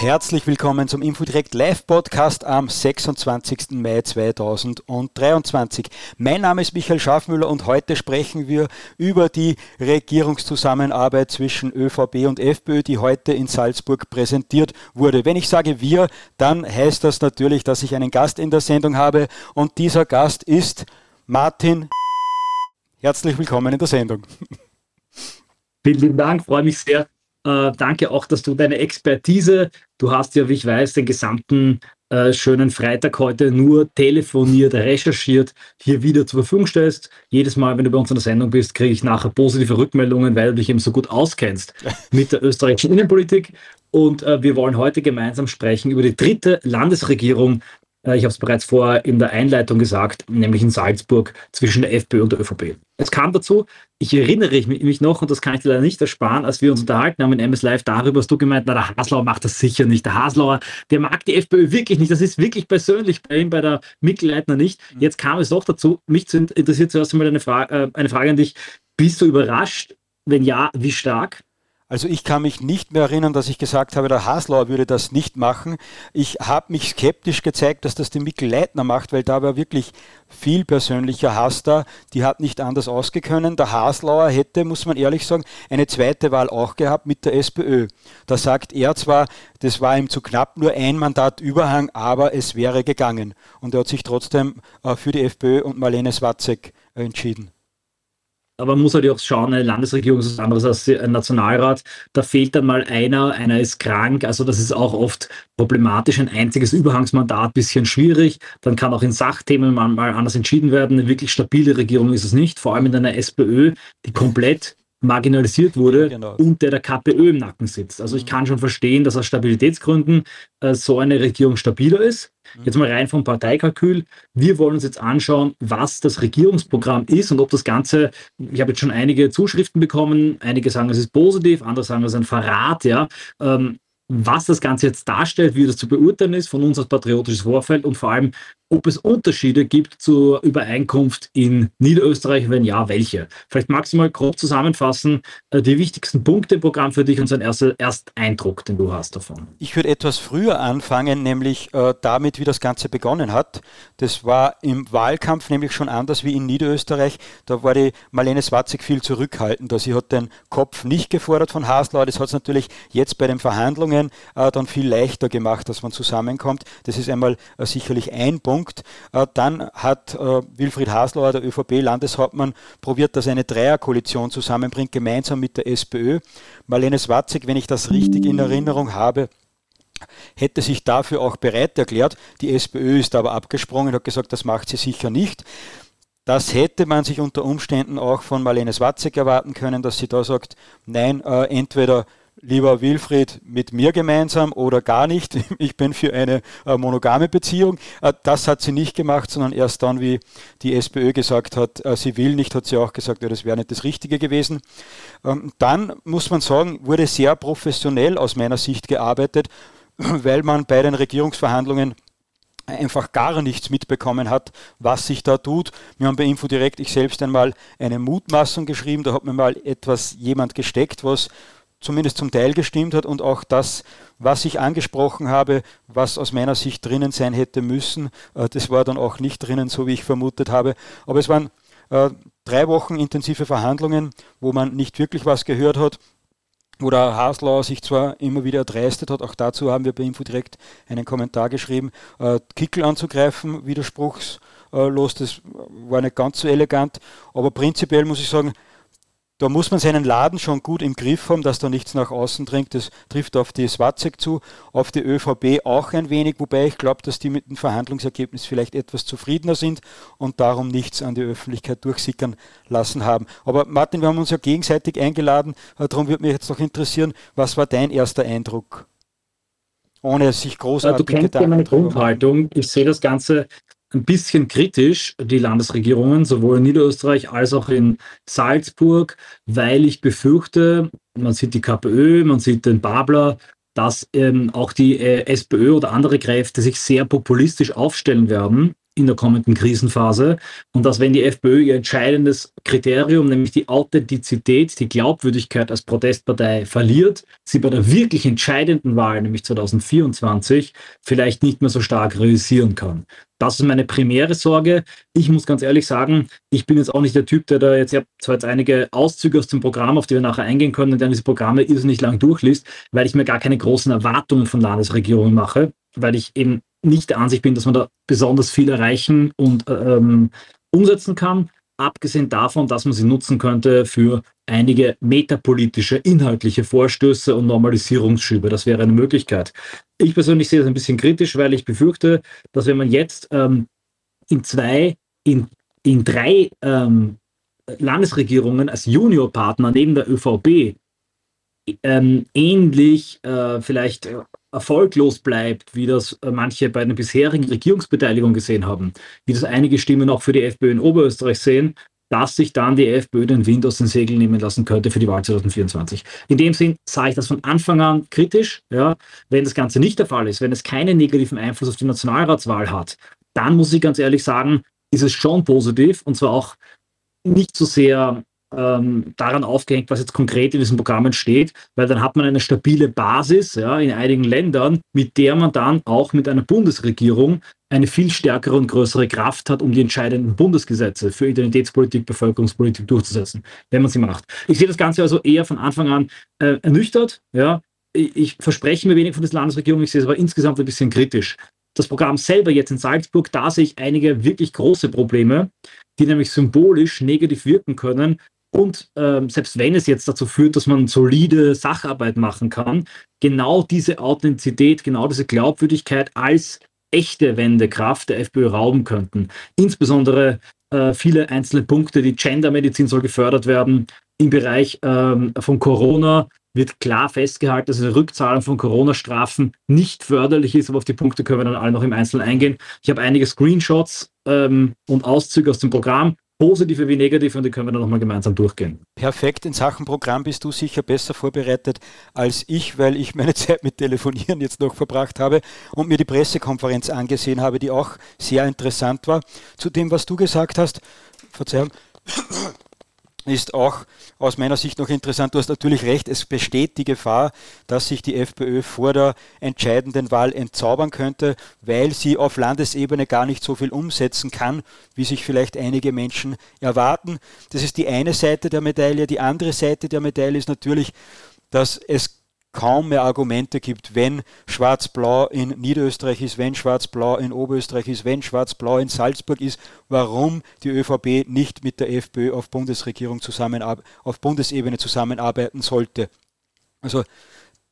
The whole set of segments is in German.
Herzlich willkommen zum Infodirect Live Podcast am 26. Mai 2023. Mein Name ist Michael Schafmüller und heute sprechen wir über die Regierungszusammenarbeit zwischen ÖVP und FPÖ, die heute in Salzburg präsentiert wurde. Wenn ich sage wir, dann heißt das natürlich, dass ich einen Gast in der Sendung habe und dieser Gast ist Martin. Herzlich willkommen in der Sendung. Vielen lieben Dank, freue mich sehr, äh, danke auch, dass du deine Expertise, du hast ja, wie ich weiß, den gesamten äh, schönen Freitag heute nur telefoniert, recherchiert, hier wieder zur Verfügung stellst. Jedes Mal, wenn du bei uns in der Sendung bist, kriege ich nachher positive Rückmeldungen, weil du dich eben so gut auskennst mit der österreichischen Innenpolitik. Und äh, wir wollen heute gemeinsam sprechen über die dritte Landesregierung ich habe es bereits vorher in der Einleitung gesagt, nämlich in Salzburg zwischen der FPÖ und der ÖVP. Es kam dazu, ich erinnere mich noch, und das kann ich dir leider nicht ersparen, als wir uns unterhalten haben in MS Live darüber, hast du gemeint, na, der Haslauer macht das sicher nicht. Der Haslauer, der mag die FPÖ wirklich nicht. Das ist wirklich persönlich bei ihm, bei der Mittelleitner nicht. Mhm. Jetzt kam es doch dazu. Mich interessiert zuerst einmal eine, Fra äh, eine Frage an dich. Bist du überrascht? Wenn ja, wie stark? Also ich kann mich nicht mehr erinnern, dass ich gesagt habe, der Haslauer würde das nicht machen. Ich habe mich skeptisch gezeigt, dass das die Mikkel Leitner macht, weil da war wirklich viel persönlicher Hass da. Die hat nicht anders ausgekönnen. Der Haslauer hätte, muss man ehrlich sagen, eine zweite Wahl auch gehabt mit der SPÖ. Da sagt er zwar, das war ihm zu knapp, nur ein Mandat Überhang, aber es wäre gegangen. Und er hat sich trotzdem äh, für die FPÖ und Marlene Swatzek entschieden aber man muss halt auch schauen, eine Landesregierung ist was anderes als ein Nationalrat. Da fehlt dann mal einer, einer ist krank. Also das ist auch oft problematisch. Ein einziges Überhangsmandat, bisschen schwierig. Dann kann auch in Sachthemen mal, mal anders entschieden werden. Eine wirklich stabile Regierung ist es nicht, vor allem in einer SPÖ, die komplett marginalisiert wurde genau. und der der KPÖ im Nacken sitzt. Also ich mhm. kann schon verstehen, dass aus Stabilitätsgründen äh, so eine Regierung stabiler ist. Mhm. Jetzt mal rein vom Parteikalkül. Wir wollen uns jetzt anschauen, was das Regierungsprogramm ist und ob das Ganze, ich habe jetzt schon einige Zuschriften bekommen, einige sagen, es ist positiv, andere sagen, es ist ein Verrat, ja. Ähm, was das Ganze jetzt darstellt, wie das zu beurteilen ist, von uns als patriotisches Vorfeld und vor allem, ob es Unterschiede gibt zur Übereinkunft in Niederösterreich, wenn ja, welche. Vielleicht magst du mal grob zusammenfassen, äh, die wichtigsten Punkte im Programm für dich und so ein erster Ersteindruck, den du hast davon. Ich würde etwas früher anfangen, nämlich äh, damit, wie das Ganze begonnen hat. Das war im Wahlkampf nämlich schon anders wie in Niederösterreich. Da war die Marlene Swatzig viel zurückhaltender. Sie hat den Kopf nicht gefordert von Haslauer. Das hat es natürlich jetzt bei den Verhandlungen äh, dann viel leichter gemacht, dass man zusammenkommt. Das ist einmal sicherlich ein Punkt. Punkt. Äh, dann hat äh, Wilfried Haslauer, der ÖVP-Landeshauptmann, probiert, dass er eine Dreierkoalition zusammenbringt, gemeinsam mit der SPÖ. Marlene Swatzig, wenn ich das richtig in Erinnerung habe, hätte sich dafür auch bereit erklärt. Die SPÖ ist aber abgesprungen und hat gesagt, das macht sie sicher nicht. Das hätte man sich unter Umständen auch von Marlene Swatzek erwarten können, dass sie da sagt, nein, äh, entweder lieber Wilfried, mit mir gemeinsam oder gar nicht. Ich bin für eine äh, monogame Beziehung. Äh, das hat sie nicht gemacht, sondern erst dann, wie die SPÖ gesagt hat, äh, sie will nicht, hat sie auch gesagt, ja, das wäre nicht das Richtige gewesen. Ähm, dann muss man sagen, wurde sehr professionell aus meiner Sicht gearbeitet, weil man bei den Regierungsverhandlungen einfach gar nichts mitbekommen hat, was sich da tut. Wir haben bei Infodirekt ich selbst einmal eine Mutmaßung geschrieben, da hat mir mal etwas jemand gesteckt, was zumindest zum Teil gestimmt hat und auch das, was ich angesprochen habe, was aus meiner Sicht drinnen sein hätte müssen, äh, das war dann auch nicht drinnen, so wie ich vermutet habe. Aber es waren äh, drei Wochen intensive Verhandlungen, wo man nicht wirklich was gehört hat, wo der Haslauer sich zwar immer wieder erdreistet hat, auch dazu haben wir bei Info direkt einen Kommentar geschrieben, äh, Kickel anzugreifen, widerspruchslos, das war nicht ganz so elegant, aber prinzipiell muss ich sagen, da muss man seinen Laden schon gut im Griff haben, dass da nichts nach außen dringt. Das trifft auf die Swatzek zu, auf die ÖVP auch ein wenig, wobei ich glaube, dass die mit dem Verhandlungsergebnis vielleicht etwas zufriedener sind und darum nichts an die Öffentlichkeit durchsickern lassen haben. Aber Martin, wir haben uns ja gegenseitig eingeladen, äh, darum würde mich jetzt noch interessieren, was war dein erster Eindruck? Ohne sich großartig Du kennst ja meine Grundhaltung. Ich sehe das Ganze ein bisschen kritisch, die Landesregierungen, sowohl in Niederösterreich als auch in Salzburg, weil ich befürchte, man sieht die KPÖ, man sieht den Babler, dass ähm, auch die äh, SPÖ oder andere Kräfte sich sehr populistisch aufstellen werden in der kommenden Krisenphase und dass wenn die FPÖ ihr entscheidendes Kriterium, nämlich die Authentizität, die Glaubwürdigkeit als Protestpartei verliert, sie bei der wirklich entscheidenden Wahl, nämlich 2024, vielleicht nicht mehr so stark realisieren kann. Das ist meine primäre Sorge. Ich muss ganz ehrlich sagen, ich bin jetzt auch nicht der Typ, der da jetzt, ich habe zwar jetzt einige Auszüge aus dem Programm, auf die wir nachher eingehen können, und dann diese Programme irrsinnig lang durchliest, weil ich mir gar keine großen Erwartungen von Landesregierungen mache, weil ich eben nicht der Ansicht bin, dass man da besonders viel erreichen und ähm, umsetzen kann. Abgesehen davon, dass man sie nutzen könnte für einige metapolitische, inhaltliche Vorstöße und Normalisierungsschübe. Das wäre eine Möglichkeit. Ich persönlich sehe das ein bisschen kritisch, weil ich befürchte, dass wenn man jetzt ähm, in zwei, in, in drei ähm, Landesregierungen als Juniorpartner neben der ÖVP ähm, ähnlich äh, vielleicht äh, erfolglos bleibt, wie das äh, manche bei den bisherigen Regierungsbeteiligungen gesehen haben, wie das einige Stimmen auch für die FPÖ in Oberösterreich sehen, dass sich dann die FPÖ den Wind aus den Segeln nehmen lassen könnte für die Wahl 2024. In dem Sinn sah ich das von Anfang an kritisch. Ja. Wenn das Ganze nicht der Fall ist, wenn es keinen negativen Einfluss auf die Nationalratswahl hat, dann muss ich ganz ehrlich sagen, ist es schon positiv und zwar auch nicht so sehr ähm, daran aufgehängt, was jetzt konkret in diesen Programmen steht, weil dann hat man eine stabile Basis ja, in einigen Ländern, mit der man dann auch mit einer Bundesregierung eine viel stärkere und größere Kraft hat, um die entscheidenden Bundesgesetze für Identitätspolitik, Bevölkerungspolitik durchzusetzen, wenn man sie macht. Ich sehe das Ganze also eher von Anfang an äh, ernüchtert. Ja. Ich, ich verspreche mir wenig von der Landesregierung, ich sehe es aber insgesamt ein bisschen kritisch. Das Programm selber jetzt in Salzburg, da sehe ich einige wirklich große Probleme, die nämlich symbolisch negativ wirken können, und ähm, selbst wenn es jetzt dazu führt, dass man solide Sacharbeit machen kann, genau diese Authentizität, genau diese Glaubwürdigkeit als echte Wendekraft der FPÖ rauben könnten. Insbesondere äh, viele einzelne Punkte, die Gendermedizin soll gefördert werden. Im Bereich ähm, von Corona wird klar festgehalten, dass eine Rückzahlung von Corona-Strafen nicht förderlich ist, aber auf die Punkte können wir dann alle noch im Einzelnen eingehen. Ich habe einige Screenshots ähm, und Auszüge aus dem Programm positive wie negative und die können wir dann nochmal gemeinsam durchgehen. Perfekt, in Sachen Programm bist du sicher besser vorbereitet als ich, weil ich meine Zeit mit Telefonieren jetzt noch verbracht habe und mir die Pressekonferenz angesehen habe, die auch sehr interessant war. Zu dem, was du gesagt hast, Verzeihung, ist auch aus meiner Sicht noch interessant. Du hast natürlich recht, es besteht die Gefahr, dass sich die FPÖ vor der entscheidenden Wahl entzaubern könnte, weil sie auf Landesebene gar nicht so viel umsetzen kann, wie sich vielleicht einige Menschen erwarten. Das ist die eine Seite der Medaille. Die andere Seite der Medaille ist natürlich, dass es kaum mehr Argumente gibt, wenn Schwarz-Blau in Niederösterreich ist, wenn Schwarz-Blau in Oberösterreich ist, wenn Schwarz-Blau in Salzburg ist, warum die ÖVP nicht mit der FPÖ auf Bundesregierung auf Bundesebene zusammenarbeiten sollte. Also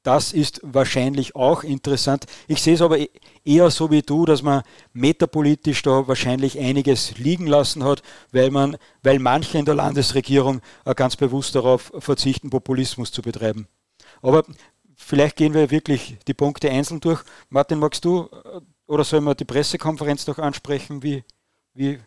das ist wahrscheinlich auch interessant. Ich sehe es aber e-, eher so wie du, dass man metapolitisch da wahrscheinlich einiges liegen lassen hat, weil man, weil manche in der Landesregierung ganz bewusst darauf verzichten, Populismus zu betreiben. Aber vielleicht gehen wir wirklich die Punkte einzeln durch. Martin, magst du äh, oder sollen wir die Pressekonferenz noch ansprechen? Wie, wie,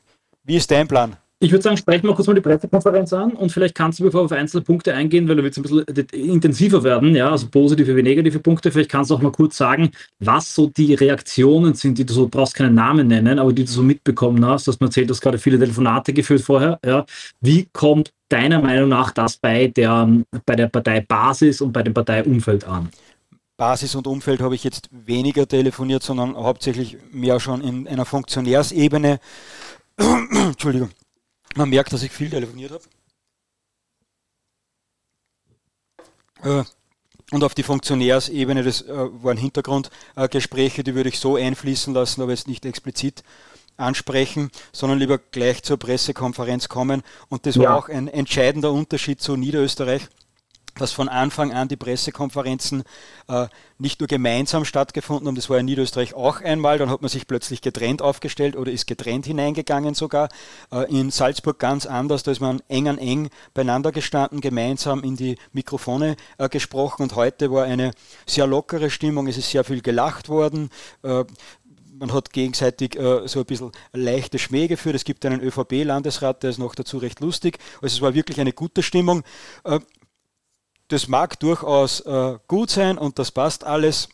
wie ist dein Plan? Ich würde sagen, sprechen wir kurz mal die Pressekonferenz an und vielleicht kannst du, bevor wir auf einzelne Punkte eingehen, weil wird es ein bisschen intensiver werden, ja, also positive wie negative Punkte, vielleicht kannst du auch mal kurz sagen, was so die Reaktionen sind, die du so, du brauchst keinen Namen nennen, aber die du so mitbekommen hast, dass man erzählt, du hast gerade viele Telefonate geführt vorher, ja. Wie kommt deiner Meinung nach das bei der, bei der Parteibasis und bei dem Parteiumfeld an? Basis und Umfeld habe ich jetzt weniger telefoniert, sondern hauptsächlich mehr schon in einer Funktionärsebene. Entschuldigung man merkt, dass ich viel telefoniert habe. Äh, und auf die Funktionärsebene, das äh, waren Hintergrundgespräche, die würde ich so einfließen lassen, aber jetzt nicht explizit ansprechen, sondern lieber gleich zur Pressekonferenz kommen. Und das ja. war auch ein entscheidender Unterschied zu Niederösterreich dass von Anfang an die Pressekonferenzen äh, nicht nur gemeinsam stattgefunden haben, das war in Niederösterreich auch einmal, dann hat man sich plötzlich getrennt aufgestellt oder ist getrennt hineingegangen sogar. Äh, in Salzburg ganz anders, da ist man eng an eng beieinander gestanden, gemeinsam in die Mikrofone äh, gesprochen und heute war eine sehr lockere Stimmung, es ist sehr viel gelacht worden äh, man hat gegenseitig äh, so ein bisschen leichte Schmäh geführt. Es gibt einen ÖVP-Landesrat, der ist noch dazu recht lustig. Also es war wirklich eine gute Stimmung. Äh, das mag durchaus äh, gut sein und das passt alles.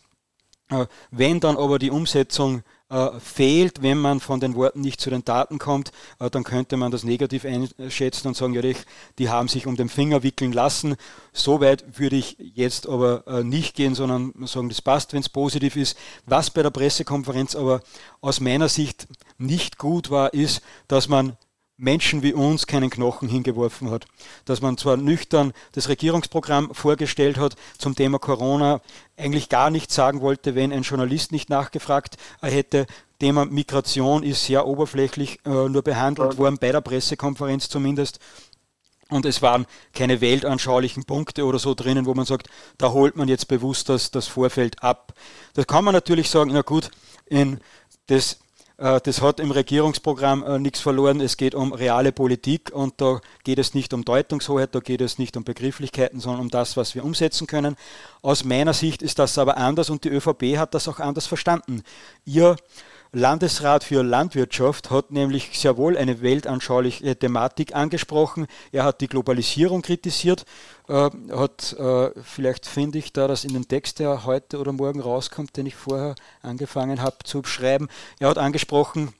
Äh, wenn dann aber die Umsetzung äh, fehlt, wenn man von den Worten nicht zu den Taten kommt, äh, dann könnte man das negativ einschätzen und sagen, ja, die, die haben sich um den Finger wickeln lassen. So weit würde ich jetzt aber äh, nicht gehen, sondern sagen, das passt, wenn es positiv ist. Was bei der Pressekonferenz aber aus meiner Sicht nicht gut war, ist, dass man Menschen wie uns keinen Knochen hingeworfen hat. Dass man zwar nüchtern das Regierungsprogramm vorgestellt hat zum Thema Corona, eigentlich gar nichts sagen wollte, wenn ein Journalist nicht nachgefragt hätte. Thema Migration ist sehr oberflächlich äh, nur behandelt worden, bei der Pressekonferenz zumindest. Und es waren keine weltanschaulichen Punkte oder so drinnen, wo man sagt, da holt man jetzt bewusst das, das Vorfeld ab. Da kann man natürlich sagen, na gut, in das das hat im Regierungsprogramm äh, nichts verloren. Es geht um reale Politik und da geht es nicht um Deutungshoheit, da geht es nicht um Begrifflichkeiten, sondern um das, was wir umsetzen können. Aus meiner Sicht ist das aber anders und die ÖVP hat das auch anders verstanden. Ihr Landesrat für Landwirtschaft hat nämlich sehr wohl eine weltanschauliche Thematik angesprochen. Er hat die Globalisierung kritisiert, äh, hat, äh, vielleicht finde ich da das in den Text, der heute oder morgen rauskommt, den ich vorher angefangen habe zu schreiben. Er hat angesprochen,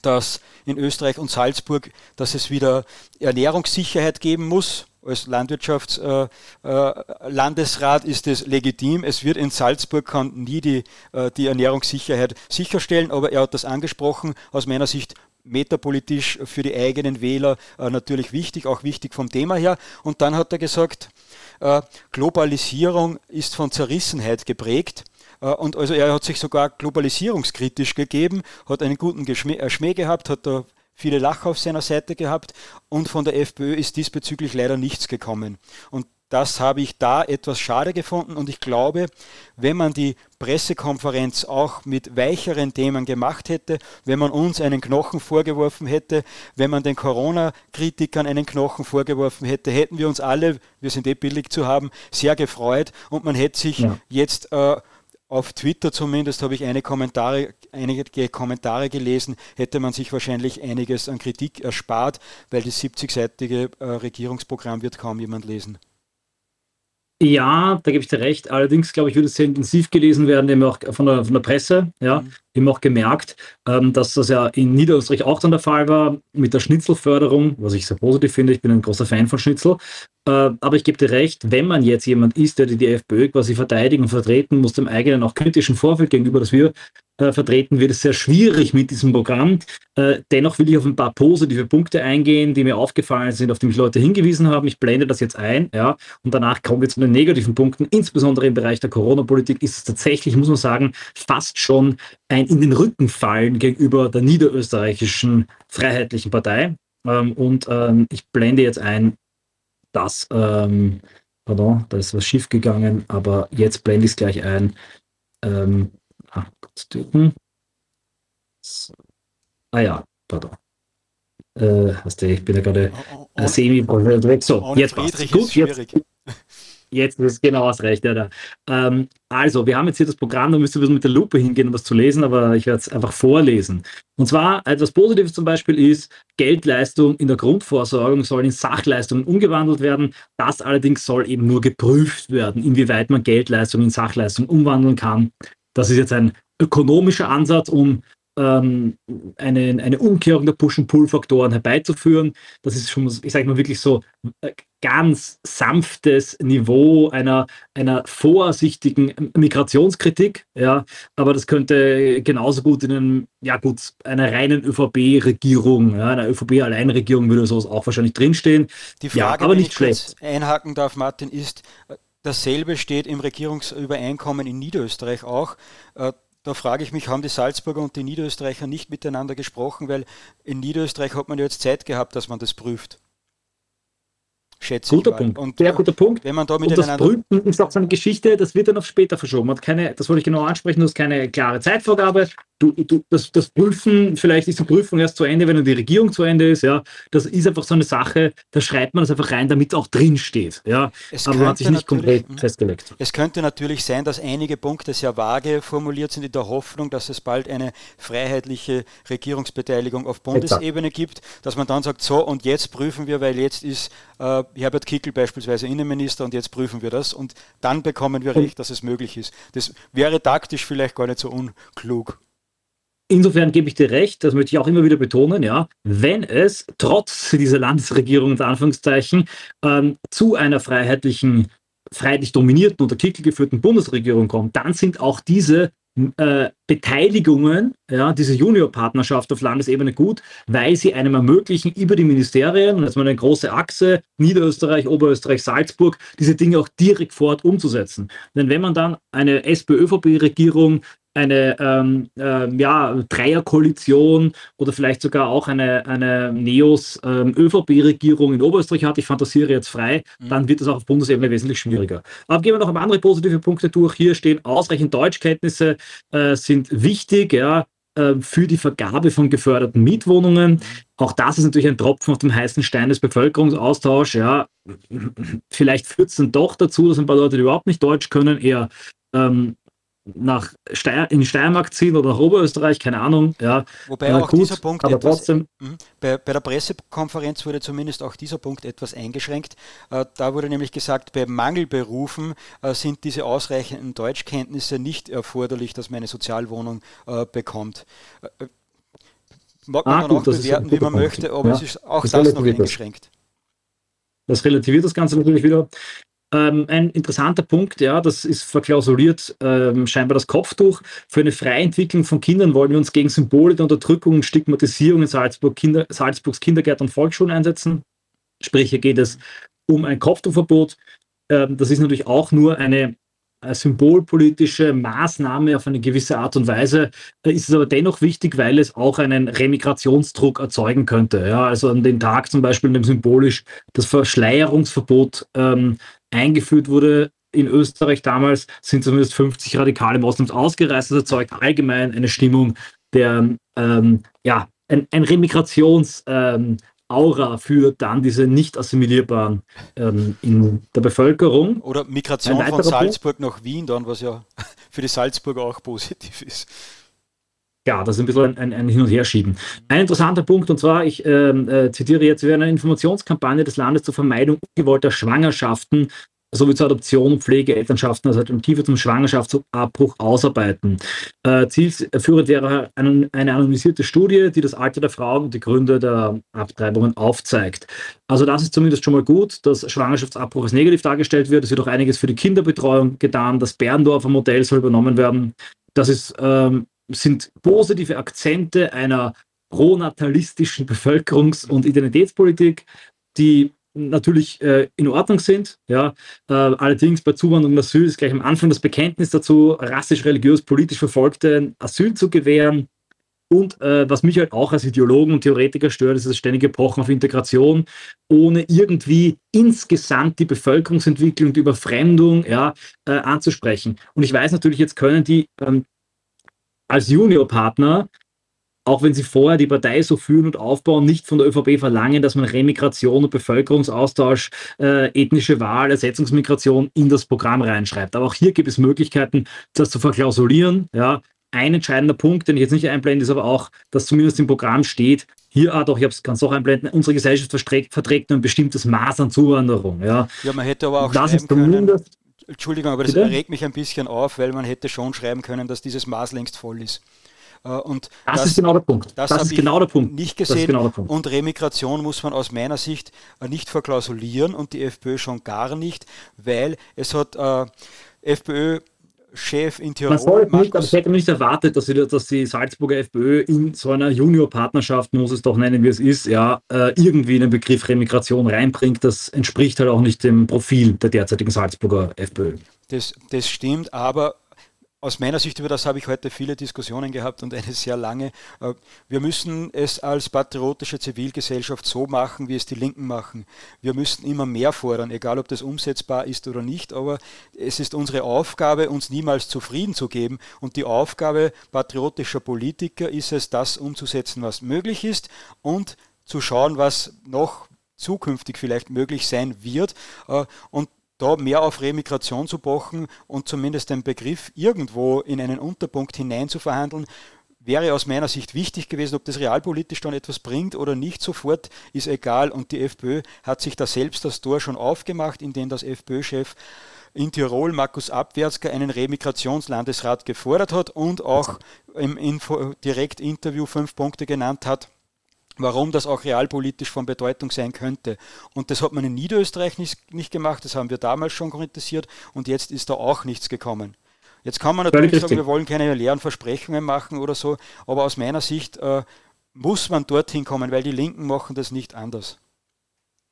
dass in Österreich und Salzburg, dass es wieder Ernährungssicherheit geben muss als Landwirtschaftslandesrat äh, äh, ist es legitim. Es wird in Salzburg kann nie die, äh, die Ernährungssicherheit sicherstellen, aber er hat das angesprochen, aus meiner Sicht metapolitisch für die eigenen Wähler äh, natürlich wichtig, auch wichtig vom Thema her. Und dann hat er gesagt, äh, Globalisierung ist von Zerrissenheit geprägt. Äh, und also er hat sich sogar globalisierungskritisch gegeben, hat einen guten Geschmäh, Schmäh gehabt, hat da viele Lacher auf seiner Seite gehabt und von der FPÖ ist diesbezüglich leider nichts gekommen. Und das habe ich da etwas schade gefunden und ich glaube, wenn man die Pressekonferenz auch mit weicheren Themen gemacht hätte, wenn man uns einen Knochen vorgeworfen hätte, wenn man den Corona-Kritikern einen Knochen vorgeworfen hätte, hätten wir uns alle, wir sind eh billig zu haben, sehr gefreut und man hätte sich ja. jetzt äh, auf Twitter zumindest habe ich eine Kommentare, einige Kommentare gelesen, hätte man sich wahrscheinlich einiges an Kritik erspart, weil das 70-seitige äh, Regierungsprogramm wird kaum jemand lesen. Ja, da gebe ich dir recht. Allerdings, glaube ich, würde es sehr intensiv gelesen werden, eben auch von der, von der Presse. Ja, mhm. Eben auch gemerkt, ähm, dass das ja in Niederösterreich auch dann der Fall war mit der Schnitzelförderung, was ich sehr positiv finde. Ich bin ein großer Fan von Schnitzel. Äh, aber ich gebe dir recht, wenn man jetzt jemand ist, der die FPÖ quasi verteidigen und vertreten muss, dem eigenen auch kritischen Vorfeld gegenüber, das wir äh, vertreten, wird es sehr schwierig mit diesem Programm. Äh, dennoch will ich auf ein paar positive Punkte eingehen, die mir aufgefallen sind, auf die mich Leute hingewiesen haben. Ich blende das jetzt ein, ja, und danach kommen wir zu den negativen Punkten. Insbesondere im Bereich der Corona-Politik ist es tatsächlich, muss man sagen, fast schon ein in den Rücken fallen gegenüber der niederösterreichischen Freiheitlichen Partei. Ähm, und ähm, ich blende jetzt ein, dass, ähm, pardon, da ist was schief gegangen, aber jetzt blende ich es gleich ein. Ähm, ah, drücken. So. Ah ja, pardon. Äh, hast du, ich bin ja gerade äh, semi weg. So, jetzt passt Gut, jetzt, Jetzt ist genau das Recht. Ja, ähm, also, wir haben jetzt hier das Programm, da müsst ihr mit der Lupe hingehen, um was zu lesen, aber ich werde es einfach vorlesen. Und zwar, etwas Positives zum Beispiel ist, Geldleistung in der Grundvorsorgung soll in Sachleistungen umgewandelt werden. Das allerdings soll eben nur geprüft werden, inwieweit man Geldleistung in Sachleistung umwandeln kann. Das ist jetzt ein ökonomischer Ansatz, um ähm, eine, eine Umkehrung der Push-and-Pull-Faktoren herbeizuführen. Das ist schon, ich sage mal, wirklich so äh, ganz sanftes Niveau einer, einer vorsichtigen Migrationskritik. Ja, aber das könnte genauso gut in einem, ja gut, einer reinen ÖVP-Regierung, ja, einer ÖVP-Alleinregierung würde sowas auch wahrscheinlich drinstehen. Die Frage, ja, aber nicht ich schlecht. einhaken darf, Martin, ist, äh, dasselbe steht im Regierungsübereinkommen in Niederösterreich auch. Äh, da frage ich mich, haben die Salzburger und die Niederösterreicher nicht miteinander gesprochen, weil in Niederösterreich hat man ja jetzt Zeit gehabt, dass man das prüft. Schätze guter ich Punkt. Und, Sehr guter Punkt. Wenn man da und das Prüfen ist auch so eine Geschichte, das wird dann auf später verschoben. Hat keine, das wollte ich genau ansprechen, du hast keine klare Zeitvorgabe du, du, das, das Prüfen, vielleicht ist die Prüfung erst zu Ende, wenn die Regierung zu Ende ist, ja, das ist einfach so eine Sache, da schreibt man das einfach rein, damit es auch drin steht, ja, es aber man hat sich nicht konkret festgelegt. Es könnte natürlich sein, dass einige Punkte sehr vage formuliert sind in der Hoffnung, dass es bald eine freiheitliche Regierungsbeteiligung auf Bundesebene Exakt. gibt, dass man dann sagt, so und jetzt prüfen wir, weil jetzt ist äh, Herbert Kickel beispielsweise Innenminister und jetzt prüfen wir das und dann bekommen wir recht, dass es möglich ist. Das wäre taktisch vielleicht gar nicht so unklug. insofern gebe ich dir recht, das möchte ich auch immer wieder betonen, ja, wenn es trotz dieser Landesregierung, in Anführungszeichen, ähm, zu einer freiheitlichen, freiheitlich dominierten und artikelgeführten Bundesregierung kommt, dann sind auch diese äh, Beteiligungen, ja, diese Juniorpartnerschaft auf Landesebene gut, weil sie einem ermöglichen, über die Ministerien, und jetzt mal eine große Achse, Niederösterreich, Oberösterreich, Salzburg, diese Dinge auch direkt vor Ort umzusetzen. Denn wenn man dann eine SPÖ-VP-Regierung eine ähm, äh, ja, Dreierkoalition oder vielleicht sogar auch eine, eine Neos ähm, in Oberösterreich hat, ich fantasiere jetzt frei, mhm. dann wird es auch auf Bundesebene wesentlich schwieriger. Aber gehen wir noch ein paar andere positive Punkte durch. Hier stehen ausreichend Deutschkenntnisse äh, sind wichtig, ja, äh, für die Vergabe von geförderten Mietwohnungen. Auch das ist natürlich ein Tropfen auf dem heißen Stein des Bevölkerungsaustauschs. Ja, vielleicht führt es dann doch dazu, dass ein paar Leute, die überhaupt nicht Deutsch können, eher ähm, nach Steier, in Steiermark ziehen oder nach Oberösterreich, keine Ahnung. Ja, Wobei äh, auch gut, dieser Punkt aber etwas, trotzdem. Mh, bei, bei, der Pressekonferenz wurde zumindest auch dieser Punkt etwas eingeschränkt. Äh, da wurde nämlich gesagt, bei Mangelberufen äh, sind diese ausreichenden Deutschkenntnisse nicht erforderlich, dass man eine Sozialwohnung äh, bekommt. Äh, mag man ah, dann gut, auch bewerten, wie man Punkt. möchte, aber ja, es ist auch das, das noch eingeschränkt. Das relativiert das Ganze natürlich wieder. Ähm, ein interessanter Punkt, ja, das ist verklausuliert ähm, scheinbar das Kopftuch. Für eine Freientwicklung von Kindern wollen wir uns gegen Symbole der Unterdrückung und Stigmatisierung in Salzburg Kinder, Salzburgs Kindergärten und Volksschulen einsetzen. Sprich, hier geht es um ein Kopftuchverbot. Ähm, das ist natürlich auch nur eine symbolpolitische Maßnahme auf eine gewisse Art und Weise, äh, ist es aber dennoch wichtig, weil es auch einen Remigrationsdruck erzeugen könnte. Ja, also an den Tag zum Beispiel, in dem symbolisch das Verschleierungsverbot ähm, eingeführt wurde in Österreich damals, sind zumindest 50 radikale Moslems ausgereist. Das erzeugt allgemein eine Stimmung der, ähm, ja, ein, ein Remigrations- ähm, Aura für dann diese nicht assimilierbaren ähm, in der Bevölkerung. Oder Migration von Salzburg Punkt. nach Wien dann, was ja für die Salzburger auch positiv ist. Ja, das ist ein bisschen ein, ein Hin- und Herschieben. Ein interessanter Punkt, und zwar, ich ähm, äh, zitiere jetzt, wir werden eine Informationskampagne des Landes zur Vermeidung ungewollter Schwangerschaften sowie zur Adoption und Pflege, Elternschaften als Alternative zum Schwangerschaftsabbruch ausarbeiten. Äh, zielführend wäre eine, eine anonymisierte Studie, die das Alter der Frauen und die Gründe der Abtreibungen aufzeigt. Also das ist zumindest schon mal gut, dass Schwangerschaftsabbruch als negativ dargestellt wird. Es wird auch einiges für die Kinderbetreuung getan. Das Berndorfer Modell soll übernommen werden. Das ist ähm, sind positive Akzente einer pronatalistischen Bevölkerungs- und Identitätspolitik, die natürlich äh, in Ordnung sind. Ja, äh, allerdings bei Zuwanderung und Asyl ist gleich am Anfang das Bekenntnis dazu, rassisch, religiös, politisch Verfolgte Asyl zu gewähren. Und äh, was mich halt auch als Ideologen und Theoretiker stört, ist das ständige Pochen auf Integration, ohne irgendwie insgesamt die Bevölkerungsentwicklung, die Überfremdung ja, äh, anzusprechen. Und ich weiß natürlich, jetzt können die ähm, als Juniorpartner, auch wenn sie vorher die Partei so führen und aufbauen, nicht von der ÖVP verlangen, dass man Remigration und Bevölkerungsaustausch, äh, ethnische Wahl, Ersetzungsmigration in das Programm reinschreibt. Aber auch hier gibt es Möglichkeiten, das zu verklausulieren. Ja. Ein entscheidender Punkt, den ich jetzt nicht einblende, ist aber auch, dass zumindest im Programm steht, hier, ah doch, ich kann es auch einblenden, unsere Gesellschaft verträgt, verträgt nur ein bestimmtes Maß an Zuwanderung. Ja, ja man hätte aber auch das ist können, Entschuldigung, aber das Bitte? regt mich ein bisschen auf, weil man hätte schon schreiben können, dass dieses Maß längst voll ist. Äh, und das, das, ist genau der Punkt. Das, das ist genau der Punkt. Nicht gesehen. Genau Punkt. Und Remigration muss man aus meiner Sicht äh, nicht verklausulieren und die FPÖ schon gar nicht, weil es hat äh, FPÖ Chef in Tirol. Man soll nicht, aber ich hätte nicht erwartet, dass, sie, dass die Salzburger FPÖ in so einer Junior-Partnerschaft, muss es doch nennen, wie es ist, ja, äh, irgendwie den Begriff Remigration reinbringt. Das entspricht halt auch nicht dem Profil der derzeitigen Salzburger FPÖ. Das, das stimmt, aber aus meiner Sicht, über das habe ich heute viele Diskussionen gehabt und eine sehr lange. Äh, wir müssen es als patriotische Zivilgesellschaft so machen, wie es die Linken machen. Wir müssen immer mehr fordern, egal ob das umsetzbar ist oder nicht, aber es ist unsere Aufgabe, uns niemals zufrieden zu geben. Und die Aufgabe patriotischer Politiker ist es, das umzusetzen, was möglich ist und zu schauen, was noch zukünftig vielleicht möglich sein wird. Äh, und da mehr auf Remigration zu pochen und zumindest den Begriff irgendwo in einen Unterpunkt hinein zu verhandeln, wäre aus meiner Sicht wichtig gewesen. Ob das realpolitisch dann etwas bringt oder nicht sofort, ist egal. Und die FPÖ hat sich da selbst das Tor schon aufgemacht, indem das FPÖ-Chef in Tirol Markus Abwärtsger einen Remigrationslandesrat gefordert hat und auch im Info Direktinterview fünf Punkte genannt hat, warum das auch realpolitisch von Bedeutung sein könnte. Und das hat man in Niederösterreich nicht, nicht gemacht, das haben wir damals schon kritisiert und jetzt ist da auch nichts gekommen. Jetzt kann man natürlich sagen, wir wollen keine leeren Versprechungen machen oder so, aber aus meiner Sicht äh, muss man dorthin kommen, weil die Linken machen das nicht anders.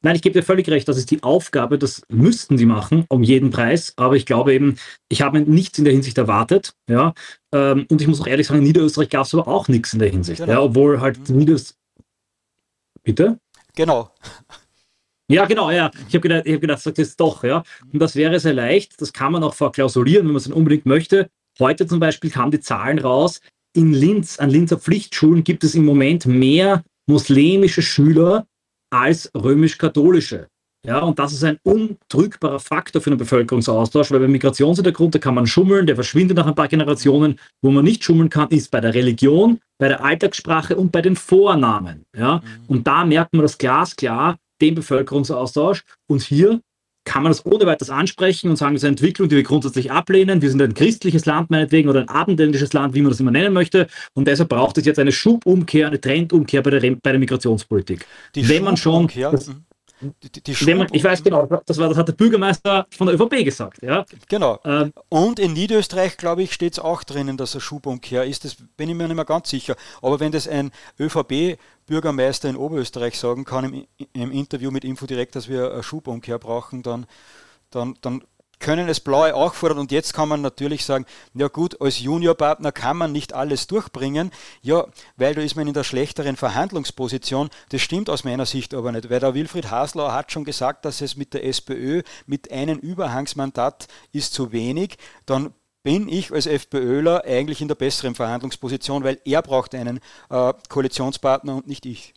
Nein, ich gebe dir völlig recht, das ist die Aufgabe, das müssten sie machen, um jeden Preis. Aber ich glaube eben, ich habe nichts in der Hinsicht erwartet. Ja, ähm, und ich muss auch ehrlich sagen, in Niederösterreich gab es aber auch nichts in der Hinsicht. Genau. Ja, obwohl halt mhm. Niederösterreich. Bitte? Genau. Ja, genau, ja. Ich habe gedacht, ich hab gedacht, sag das doch, ja. Und das wäre sehr leicht. Das kann man auch verklausulieren, wenn man es unbedingt möchte. Heute zum Beispiel kamen die Zahlen raus. In Linz, an Linzer Pflichtschulen gibt es im Moment mehr muslimische Schüler als römisch-katholische. Ja, und das ist ein undrückbarer Faktor für einen Bevölkerungsaustausch, weil bei Migrationshintergrund, da kann man schummeln, der verschwindet nach ein paar Generationen. Wo man nicht schummeln kann, ist bei der Religion, bei der Alltagssprache und bei den Vornamen. Ja, mhm. und da merkt man das glasklar, den Bevölkerungsaustausch. Und hier kann man das ohne weiteres ansprechen und sagen, das ist eine Entwicklung, die wir grundsätzlich ablehnen. Wir sind ein christliches Land meinetwegen oder ein abendländisches Land, wie man das immer nennen möchte. Und deshalb braucht es jetzt eine Schubumkehr, eine Trendumkehr bei der, bei der Migrationspolitik. Die Wenn man schon das, mhm. Die, die man, ich weiß genau, das, war, das hat der Bürgermeister von der ÖVP gesagt. Ja? Genau. Ähm, und in Niederösterreich, glaube ich, steht es auch drinnen, dass er Schubumkehr ist. Das bin ich mir nicht mehr ganz sicher. Aber wenn das ein ÖVP-Bürgermeister in Oberösterreich sagen kann im, im Interview mit Infodirekt, dass wir eine Schubumkehr brauchen, dann, dann, dann können es Blaue auch fordern. Und jetzt kann man natürlich sagen, ja gut, als Juniorpartner kann man nicht alles durchbringen. Ja, weil da ist man in der schlechteren Verhandlungsposition. Das stimmt aus meiner Sicht aber nicht, weil der Wilfried Haslauer hat schon gesagt, dass es mit der SPÖ mit einem Überhangsmandat ist zu wenig. Dann bin ich als FPÖler eigentlich in der besseren Verhandlungsposition, weil er braucht einen äh, Koalitionspartner und nicht ich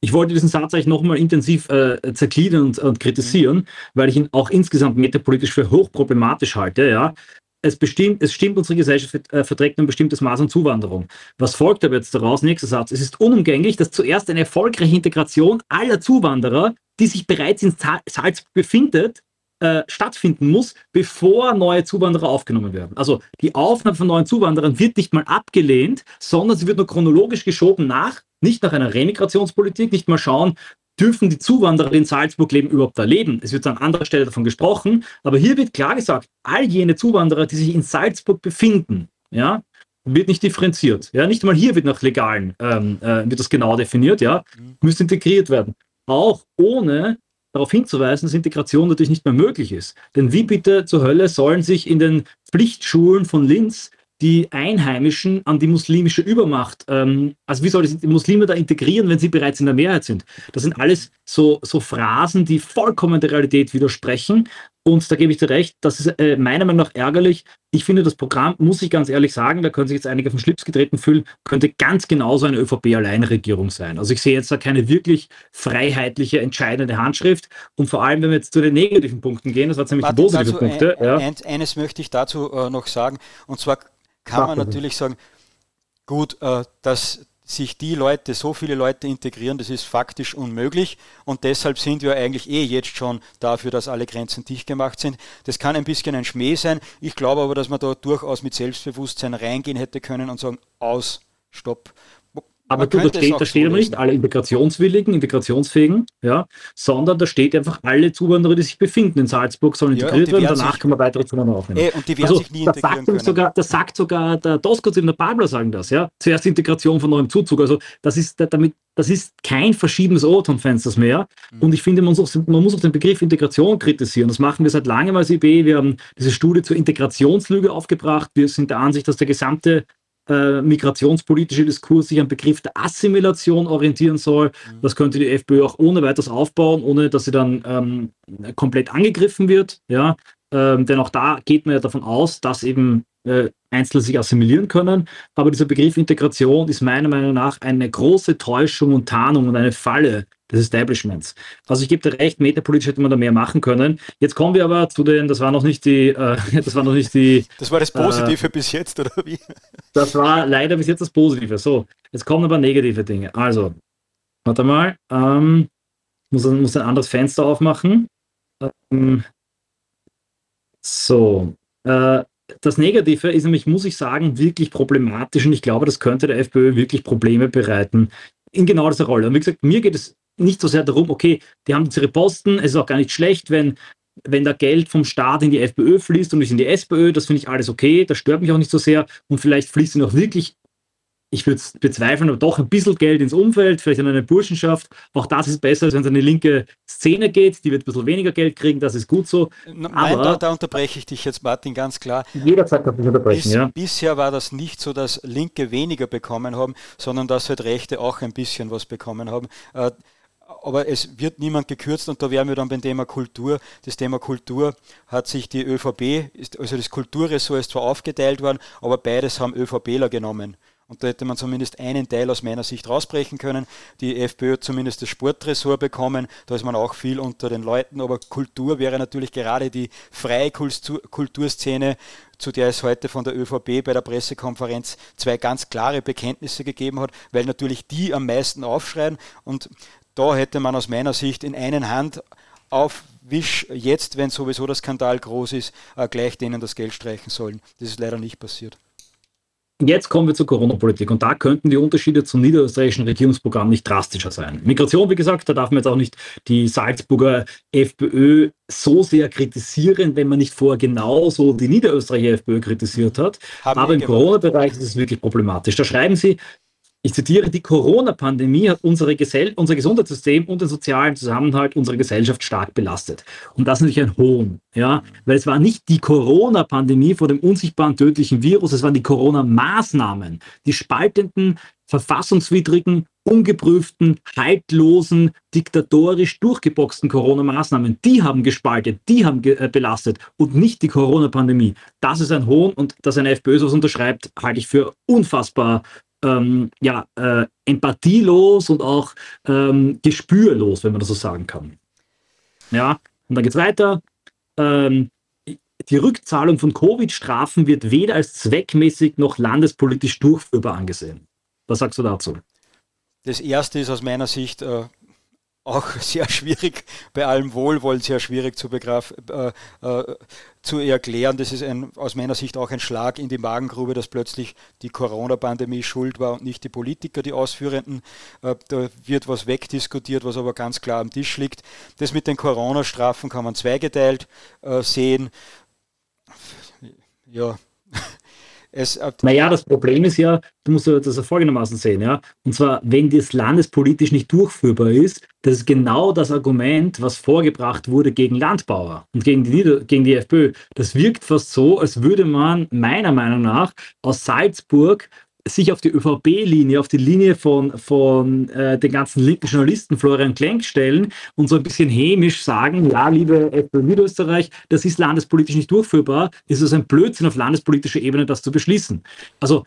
ich wollte diesen Satz eigentlich nochmal intensiv äh, zergliedern und, und kritisieren, mhm. weil ich ihn auch insgesamt metapolitisch für hochproblematisch halte. Ja. Es, bestimmt, es stimmt, unsere Gesellschaft äh, verträgt ein bestimmtes Maß an Zuwanderung. Was folgt aber jetzt daraus? Nächster Satz. Es ist unumgänglich, dass zuerst eine erfolgreiche Integration aller Zuwanderer, die sich bereits in Salzburg befindet, äh, stattfinden muss, bevor neue Zuwanderer aufgenommen werden. Also die Aufnahme von neuen Zuwanderern wird nicht mal abgelehnt, sondern sie wird nur chronologisch geschoben nach, nicht nach einer Remigrationspolitik, nicht mal schauen, dürfen die Zuwanderer, die in Salzburg leben, überhaupt da leben. Es wird an anderer Stelle davon gesprochen, aber hier wird klar gesagt, all jene Zuwanderer, die sich in Salzburg befinden, ja, wird nicht differenziert. Ja, nicht mal hier wird nach legalen, ähm, äh, wird das genau definiert, ja, mhm. müssen integriert werden. Auch ohne darauf hinzuweisen, dass Integration natürlich nicht mehr möglich ist. Denn wie bitte zur Hölle sollen sich in den Pflichtschulen von Linz die Einheimischen an die muslimische Übermacht, ähm, also wie soll die Muslime da integrieren, wenn sie bereits in der Mehrheit sind? Das sind alles so, so Phrasen, die vollkommen der Realität widersprechen. Und da gebe ich dir recht, das ist äh, meiner Meinung nach ärgerlich. Ich finde, das Programm, muss ich ganz ehrlich sagen, da können sich jetzt einige den Schlips getreten fühlen, könnte ganz genauso eine ÖVP-Alleinregierung sein. Also ich sehe jetzt da keine wirklich freiheitliche, entscheidende Handschrift. Und vor allem, wenn wir jetzt zu den negativen Punkten gehen, das war ziemlich Martin, positive Punkte. Ein, ja. ein, eines möchte ich dazu äh, noch sagen, und zwar kann man natürlich sagen, gut, äh, dass sich die Leute, so viele Leute integrieren, das ist faktisch unmöglich und deshalb sind wir eigentlich eh jetzt schon dafür, dass alle Grenzen dicht gemacht sind. Das kann ein bisschen ein Schmäh sein. Ich glaube aber, dass man da durchaus mit Selbstbewusstsein reingehen hätte können und sagen, aus, stopp. Aber du, da steht, da steht aber nicht alle Integrationswilligen, Integrationsfähigen, ja, sondern da steht einfach alle Zuwanderer, die sich befinden in Salzburg, sollen integriert ja, werden, danach kann man weitere Zuwanderer aufnehmen. Ey, und die werden also, sich nie das integrieren sagt Sogar, das sagt sogar der Doskos und der Babler sagen das, ja. Zuerst Integration von neuem Zuzug. Also das ist damit, das ist kein Verschieben des Overton-Fensters mehr. Mhm. Und ich finde, man muss, man muss auch den Begriff Integration kritisieren. Das machen wir seit langem als IB. Wir haben diese Studie zur Integrationslüge aufgebracht. Wir sind der Ansicht, dass der gesamte äh, migrationspolitische Diskurs sich am Begriff der Assimilation orientieren soll. Mhm. Das könnte die FPÖ auch ohne weiteres aufbauen, ohne dass sie dann ähm, komplett angegriffen wird. Ja? Ähm, denn auch da geht man ja davon aus, dass eben äh, Einzelne sich assimilieren können. Aber dieser Begriff Integration ist meiner Meinung nach eine große Täuschung und Tarnung und eine Falle des Establishments. Also ich gebe dir recht, metapolitisch hätte man da mehr machen können. Jetzt kommen wir aber zu den, das war noch nicht die, äh, das war noch nicht die. Das war das Positive äh, bis jetzt, oder wie? Das war leider bis jetzt das Positive. So, jetzt kommen aber negative Dinge. Also, warte mal, ähm, muss, muss ein anderes Fenster aufmachen. Ähm, So, äh, das Negative ist nämlich, muss ich sagen, wirklich problematisch und ich glaube, das könnte der FPÖ wirklich Probleme bereiten in genau dieser Rolle. Und wie gesagt, mir geht es nicht so sehr darum, okay, die haben jetzt ihre Posten, es ist auch gar nicht schlecht, wenn, wenn da Geld vom Staat in die FPÖ fließt und nicht in die SPÖ, das finde ich alles okay, das stört mich auch nicht so sehr und vielleicht fließt sie noch wirklich ich würde es bezweifeln, aber doch ein bisschen Geld ins Umfeld, vielleicht in eine Burschenschaft. Auch das ist besser, als wenn es eine linke Szene geht. Die wird ein bisschen weniger Geld kriegen, das ist gut so. Nein, aber da, da unterbreche ich dich jetzt, Martin, ganz klar. Jederzeit kann ich unterbrechen, Bis, ja. Bisher war das nicht so, dass Linke weniger bekommen haben, sondern dass halt Rechte auch ein bisschen was bekommen haben. Aber es wird niemand gekürzt und da wären wir dann beim Thema Kultur. Das Thema Kultur hat sich die ÖVP, also das Kulturressort ist zwar aufgeteilt worden, aber beides haben ÖVPler genommen. Und da hätte man zumindest einen Teil aus meiner Sicht rausbrechen können. Die FPÖ hat zumindest das Sportressort bekommen. Da ist man auch viel unter den Leuten. Aber Kultur wäre natürlich gerade die freie Kulturszene, zu der es heute von der ÖVP bei der Pressekonferenz zwei ganz klare Bekenntnisse gegeben hat, weil natürlich die am meisten aufschreien. Und da hätte man aus meiner Sicht in einen Hand auf Wisch jetzt, wenn sowieso der Skandal groß ist, äh, gleich denen das Geld streichen sollen. Das ist leider nicht passiert. Jetzt kommen wir zur Corona-Politik und da könnten die Unterschiede zum niederösterreichischen Regierungsprogramm nicht drastischer sein. Migration, wie gesagt, da darf man jetzt auch nicht die Salzburger FPÖ so sehr kritisieren, wenn man nicht vorher genauso die niederösterreichische FPÖ kritisiert hat. Haben Aber im Corona-Bereich ist es wirklich problematisch. Da schreiben sie, ich zitiere, die Corona-Pandemie hat unsere Gesell unser Gesundheitssystem und den sozialen Zusammenhalt unserer Gesellschaft stark belastet. Und das ist natürlich ein Hohn, ja, weil es war nicht die Corona-Pandemie vor dem unsichtbaren tödlichen Virus, es waren die Corona-Maßnahmen, die spaltenden, verfassungswidrigen, ungeprüften, haltlosen, diktatorisch durchgeboxten Corona-Maßnahmen, die haben gespaltet, die haben ge äh, belastet und nicht die Corona-Pandemie. Das ist ein Hohn und dass ein FPÖ sowas unterschreibt, halte ich für unfassbar ähm, ja, äh, empathielos und auch ähm, gespürlos, wenn man das so sagen kann. Ja, und dann geht es weiter. Ähm, die Rückzahlung von Covid-Strafen wird weder als zweckmäßig noch landespolitisch durchführbar angesehen. Was sagst du dazu? Das erste ist aus meiner Sicht äh, auch sehr schwierig, bei allem Wohlwollen sehr schwierig zu, begraf, äh, äh, zu erklären. Das ist ein, aus meiner Sicht auch ein Schlag in die Magengrube, dass plötzlich die Corona-Pandemie schuld war und nicht die Politiker, die Ausführenden. Äh, da wird was wegdiskutiert, was aber ganz klar am Tisch liegt. Das mit den Corona-Strafen kann man zweigeteilt äh, sehen. Ja, es, naja, das Problem ist ja, du musst das folgendermaßen sehen, ja. Und zwar, wenn das landespolitisch nicht durchführbar ist, das ist genau das Argument, was vorgebracht wurde gegen Landbauer und gegen die, Nieder gegen die FPÖ. Das wirkt fast so, als würde man meiner Meinung nach aus Salzburg sich auf die ÖVP-Linie, auf die Linie von, von äh, den ganzen linken Journalisten Florian Klenk stellen und so ein bisschen hämisch sagen, ja, liebe FPÖ Niederösterreich, das ist landespolitisch nicht durchführbar, ist es ein Blödsinn auf landespolitischer Ebene, das zu beschließen. Also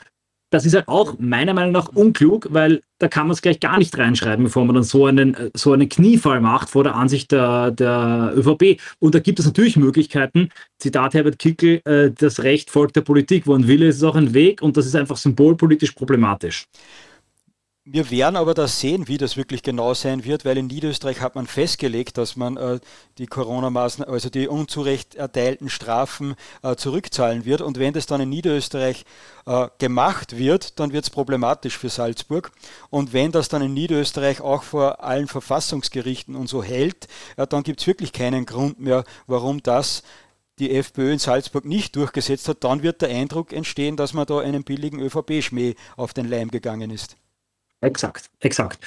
das ist halt auch meiner Meinung nach unklug, weil da kann man es gleich gar nicht reinschreiben, bevor man dann so einen, so einen Kniefall macht vor der Ansicht der, der ÖVP. Und da gibt es natürlich Möglichkeiten. Zitat Herbert Kickel, äh, das Recht folgt der Politik. Wo ein Wille ist, ist auch ein Weg und das ist einfach symbolpolitisch problematisch. Wir werden aber da sehen, wie das wirklich genau sein wird, weil in Niederösterreich hat man festgelegt, dass man äh, die Corona-Maßnahmen, also die unzurecht erteilten Strafen äh, zurückzahlen wird. Und wenn das dann in Niederösterreich äh, gemacht wird, dann wird es problematisch für Salzburg. Und wenn das dann in Niederösterreich auch vor allen Verfassungsgerichten und so hält, äh, dann gibt es wirklich keinen Grund mehr, warum das die FPÖ in Salzburg nicht durchgesetzt hat. Dann wird der Eindruck entstehen, dass man da einen billigen ÖVP-Schmäh auf den Leim gegangen ist. Exakt, exakt.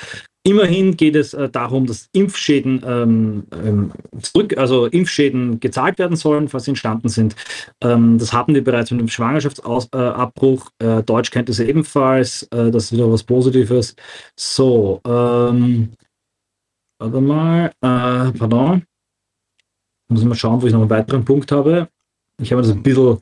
Immerhin geht es äh, darum, dass Impfschäden ähm, ähm, zurück, also Impfschäden gezahlt werden sollen, falls sie entstanden sind. Ähm, das hatten wir bereits mit dem Schwangerschaftsabbruch. Äh, Deutschkenntnisse ebenfalls. Äh, das ist wieder was Positives. So, ähm, warte mal, äh, pardon. Muss ich mal schauen, wo ich noch einen weiteren Punkt habe. Ich habe das ein bisschen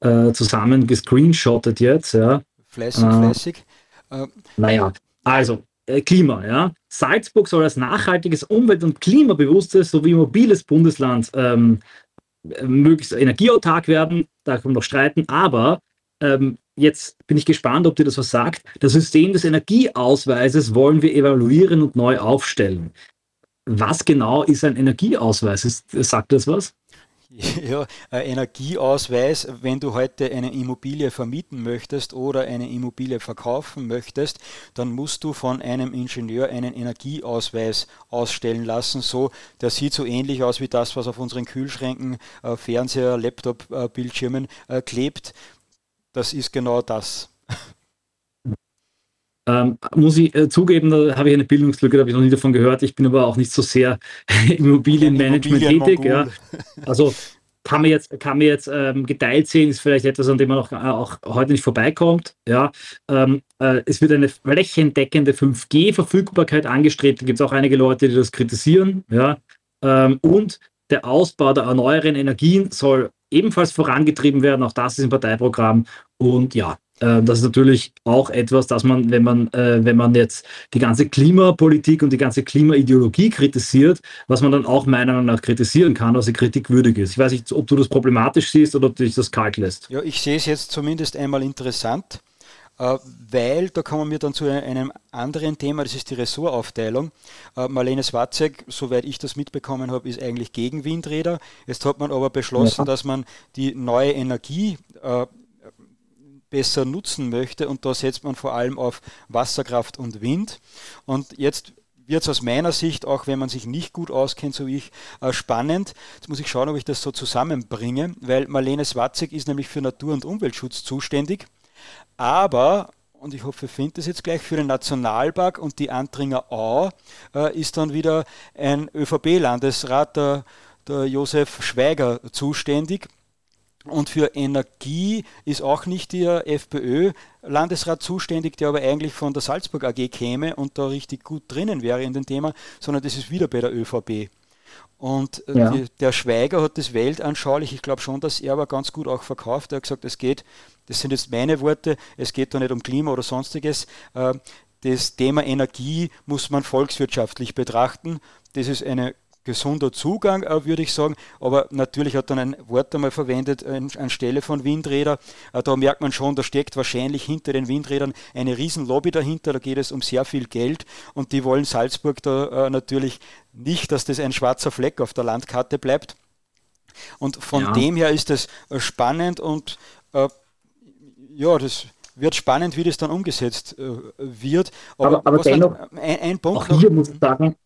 äh, zusammen gescreenshottet jetzt. Ja. Äh, fleißig. Äh, naja, also, äh, Klima, ja. Salzburg soll als nachhaltiges, umwelt- und klimabewusstes sowie mobiles Bundesland ähm, möglichst energieautark werden. Da kann man noch streiten, aber ähm, jetzt bin ich gespannt, ob dir das was sagt. Das System des Energieausweises wollen wir evaluieren und neu aufstellen. Was genau ist ein Energieausweis? Ist, sagt das was? Ja, ein Energieausweis, wenn du heute eine Immobilie vermieten möchtest oder eine Immobilie verkaufen möchtest, dann musst du von einem Ingenieur einen Energieausweis ausstellen lassen. So, der sieht so ähnlich aus wie das, was auf unseren Kühlschränken, äh, Fernseher, Laptop-Bildschirmen äh, äh, klebt. Das ist genau das. Ähm, muss ich äh, zugeben, da habe ich eine Bildungslücke, da habe ich noch nie davon gehört. Ich bin aber auch nicht so sehr Immobilienmanagement tätig. Ja. Also kann man jetzt, kann man jetzt ähm, geteilt sehen, ist vielleicht etwas, an dem man auch, äh, auch heute nicht vorbeikommt. Ja. Ähm, äh, es wird eine flächendeckende 5G-Verfügbarkeit angestrebt. Da gibt es auch einige Leute, die das kritisieren. Ja. Ähm, und der Ausbau der erneuerbaren Energien soll ebenfalls vorangetrieben werden. Auch das ist im Parteiprogramm. Und ja, das ist natürlich auch etwas, dass man, wenn man, äh, wenn man jetzt die ganze Klimapolitik und die ganze Klimaideologie kritisiert, was man dann auch meiner Meinung nach kritisieren kann, was kritikwürdig ist. Ich weiß nicht, ob du das problematisch siehst oder ob dich das kalt lässt. Ja, ich sehe es jetzt zumindest einmal interessant, äh, weil da kommen wir dann zu einem anderen Thema, das ist die Ressortaufteilung. Marlene Swatzek, soweit ich das mitbekommen habe, ist eigentlich gegen Windräder. Jetzt hat man aber beschlossen, ja. dass man die neue Energie besser nutzen möchte. Und da setzt man vor allem auf Wasserkraft und Wind. Und jetzt wird es aus meiner Sicht, auch wenn man sich nicht gut auskennt, so wie ich, äh, spannend. Jetzt muss ich schauen, ob ich das so zusammenbringe, weil Marlene Swatzek ist nämlich für Natur- und Umweltschutz zuständig. Aber, und ich hoffe, ihr findet es jetzt gleich, für den Nationalpark und die Antringer Au äh, ist dann wieder ein ÖVP-Landesrat, der, der Josef Schweiger, zuständig. Und für Energie ist auch nicht der FPÖ-Landesrat zuständig, der aber eigentlich von der Salzburg AG käme und da richtig gut drinnen wäre in dem Thema, sondern das ist wieder bei der ÖVP. Und äh, ja. die, der Schweiger hat das weltanschaulich, ich glaube schon, dass er aber ganz gut auch verkauft. Er hat gesagt, es geht, das sind jetzt meine Worte, es geht da nicht um Klima oder sonstiges. Äh, das Thema Energie muss man volkswirtschaftlich betrachten. Das ist eine gesunder Zugang, äh, würde ich sagen. Aber natürlich hat dann ein Wort einmal verwendet äh, anstelle von Windräder. Äh, da merkt man schon, da steckt wahrscheinlich hinter den Windrädern eine Riesenlobby dahinter. Da geht es um sehr viel Geld und die wollen Salzburg da natürlich nicht, dass das ein schwarzer Fleck auf der Landkarte bleibt. Und von ja. dem her ist das spannend und äh, ja, das wird spannend, wie das dann umgesetzt äh, wird. Aber, aber, aber dennoch, ein, ein Punkt auch hier noch, muss ich sagen,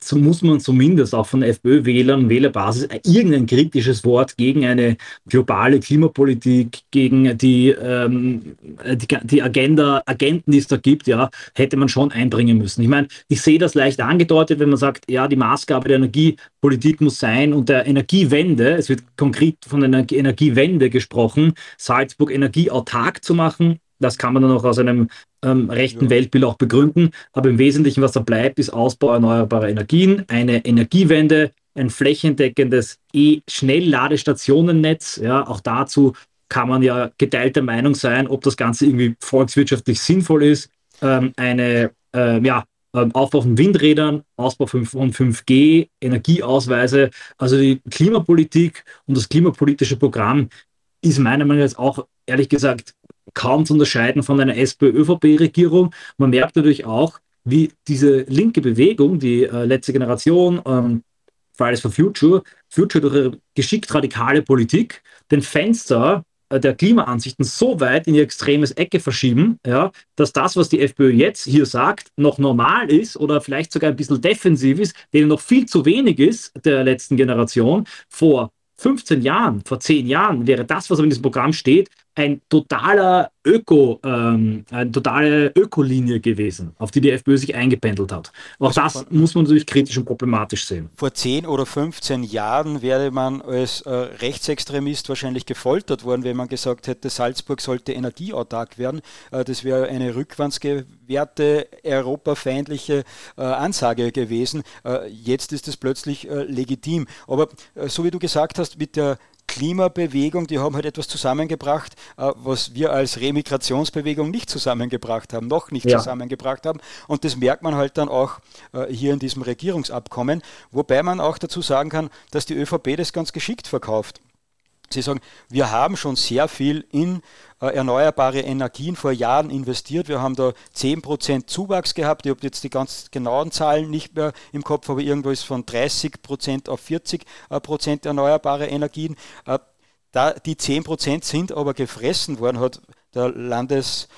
so muss man zumindest auch von FPÖ-Wählern Wählerbasis irgendein kritisches Wort gegen eine globale Klimapolitik, gegen die, ähm, die, die, Agenda, Agenten, die es da gibt, ja, hätte man schon einbringen müssen. Ich meine, ich sehe das leicht angedeutet, wenn man sagt, ja, die Maßgabe der Energiepolitik muss sein und der Energiewende, es wird konkret von einer Energiewende gesprochen, Salzburg energieautark zu machen, das kann man dann auch aus einem ähm, rechten ja. Weltbild auch begründen. Aber im Wesentlichen, was da bleibt, ist Ausbau erneuerbarer Energien, eine Energiewende, ein flächendeckendes E-Schnellladestationennetz. Ja, auch dazu kann man ja geteilter Meinung sein, ob das Ganze irgendwie volkswirtschaftlich sinnvoll ist. Ähm, eine äh, ja, ähm, Aufbau von Windrädern, Ausbau von 5G, Energieausweise. Also die Klimapolitik und das klimapolitische Programm ist meiner Meinung nach auch ehrlich gesagt kaum zu unterscheiden von einer SPÖ-ÖVP-Regierung. Man merkt natürlich auch, wie diese linke Bewegung, die äh, letzte Generation, ähm, Fridays for Future, Future durch ihre geschickt radikale Politik den Fenster äh, der Klimaansichten so weit in ihr extremes Ecke verschieben, ja, dass das, was die FPÖ jetzt hier sagt, noch normal ist oder vielleicht sogar ein bisschen defensiv ist, denen noch viel zu wenig ist der letzten Generation. Vor 15 Jahren, vor 10 Jahren wäre das, was in diesem Programm steht, ein totaler Öko, ähm, eine totale Ökolinie gewesen, auf die die FPÖ sich eingependelt hat. Auch also das muss man natürlich kritisch und problematisch sehen. Vor 10 oder 15 Jahren wäre man als äh, Rechtsextremist wahrscheinlich gefoltert worden, wenn man gesagt hätte, Salzburg sollte energieautark werden. Äh, das wäre eine rückwandsgewährte, europafeindliche äh, Ansage gewesen. Äh, jetzt ist es plötzlich äh, legitim. Aber äh, so wie du gesagt hast, mit der Klimabewegung, die haben halt etwas zusammengebracht, äh, was wir als Remigrationsbewegung nicht zusammengebracht haben, noch nicht ja. zusammengebracht haben. Und das merkt man halt dann auch äh, hier in diesem Regierungsabkommen, wobei man auch dazu sagen kann, dass die ÖVP das ganz geschickt verkauft. Sie sagen, wir haben schon sehr viel in äh, erneuerbare Energien vor Jahren investiert. Wir haben da 10% Zuwachs gehabt. Ich habe jetzt die ganz genauen Zahlen nicht mehr im Kopf, aber irgendwo ist von 30% auf 40% erneuerbare Energien. Äh, die 10% sind aber gefressen worden, hat der Landesrat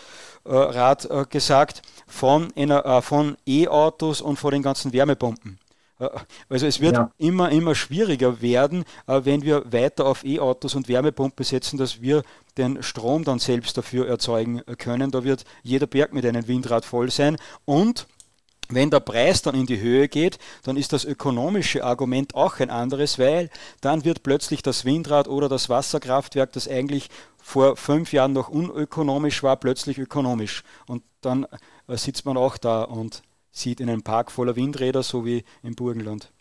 äh, gesagt, von, von E-Autos und von den ganzen Wärmepumpen. Äh, also es wird ja. immer, immer schwieriger werden, äh, wenn wir weiter auf E-Autos und Wärmepumpe setzen, dass wir den Strom dann selbst dafür erzeugen können. Da wird jeder Berg mit einem Windrad voll sein. Und wenn der Preis dann in die Höhe geht, dann ist das ökonomische Argument auch ein anderes, weil dann wird plötzlich das Windrad oder das Wasserkraftwerk, das eigentlich vor fünf Jahren noch unökonomisch war, plötzlich ökonomisch. Und dann äh, sitzt man auch da und sieht in einem Park voller Windräder, so wie im Burgenland.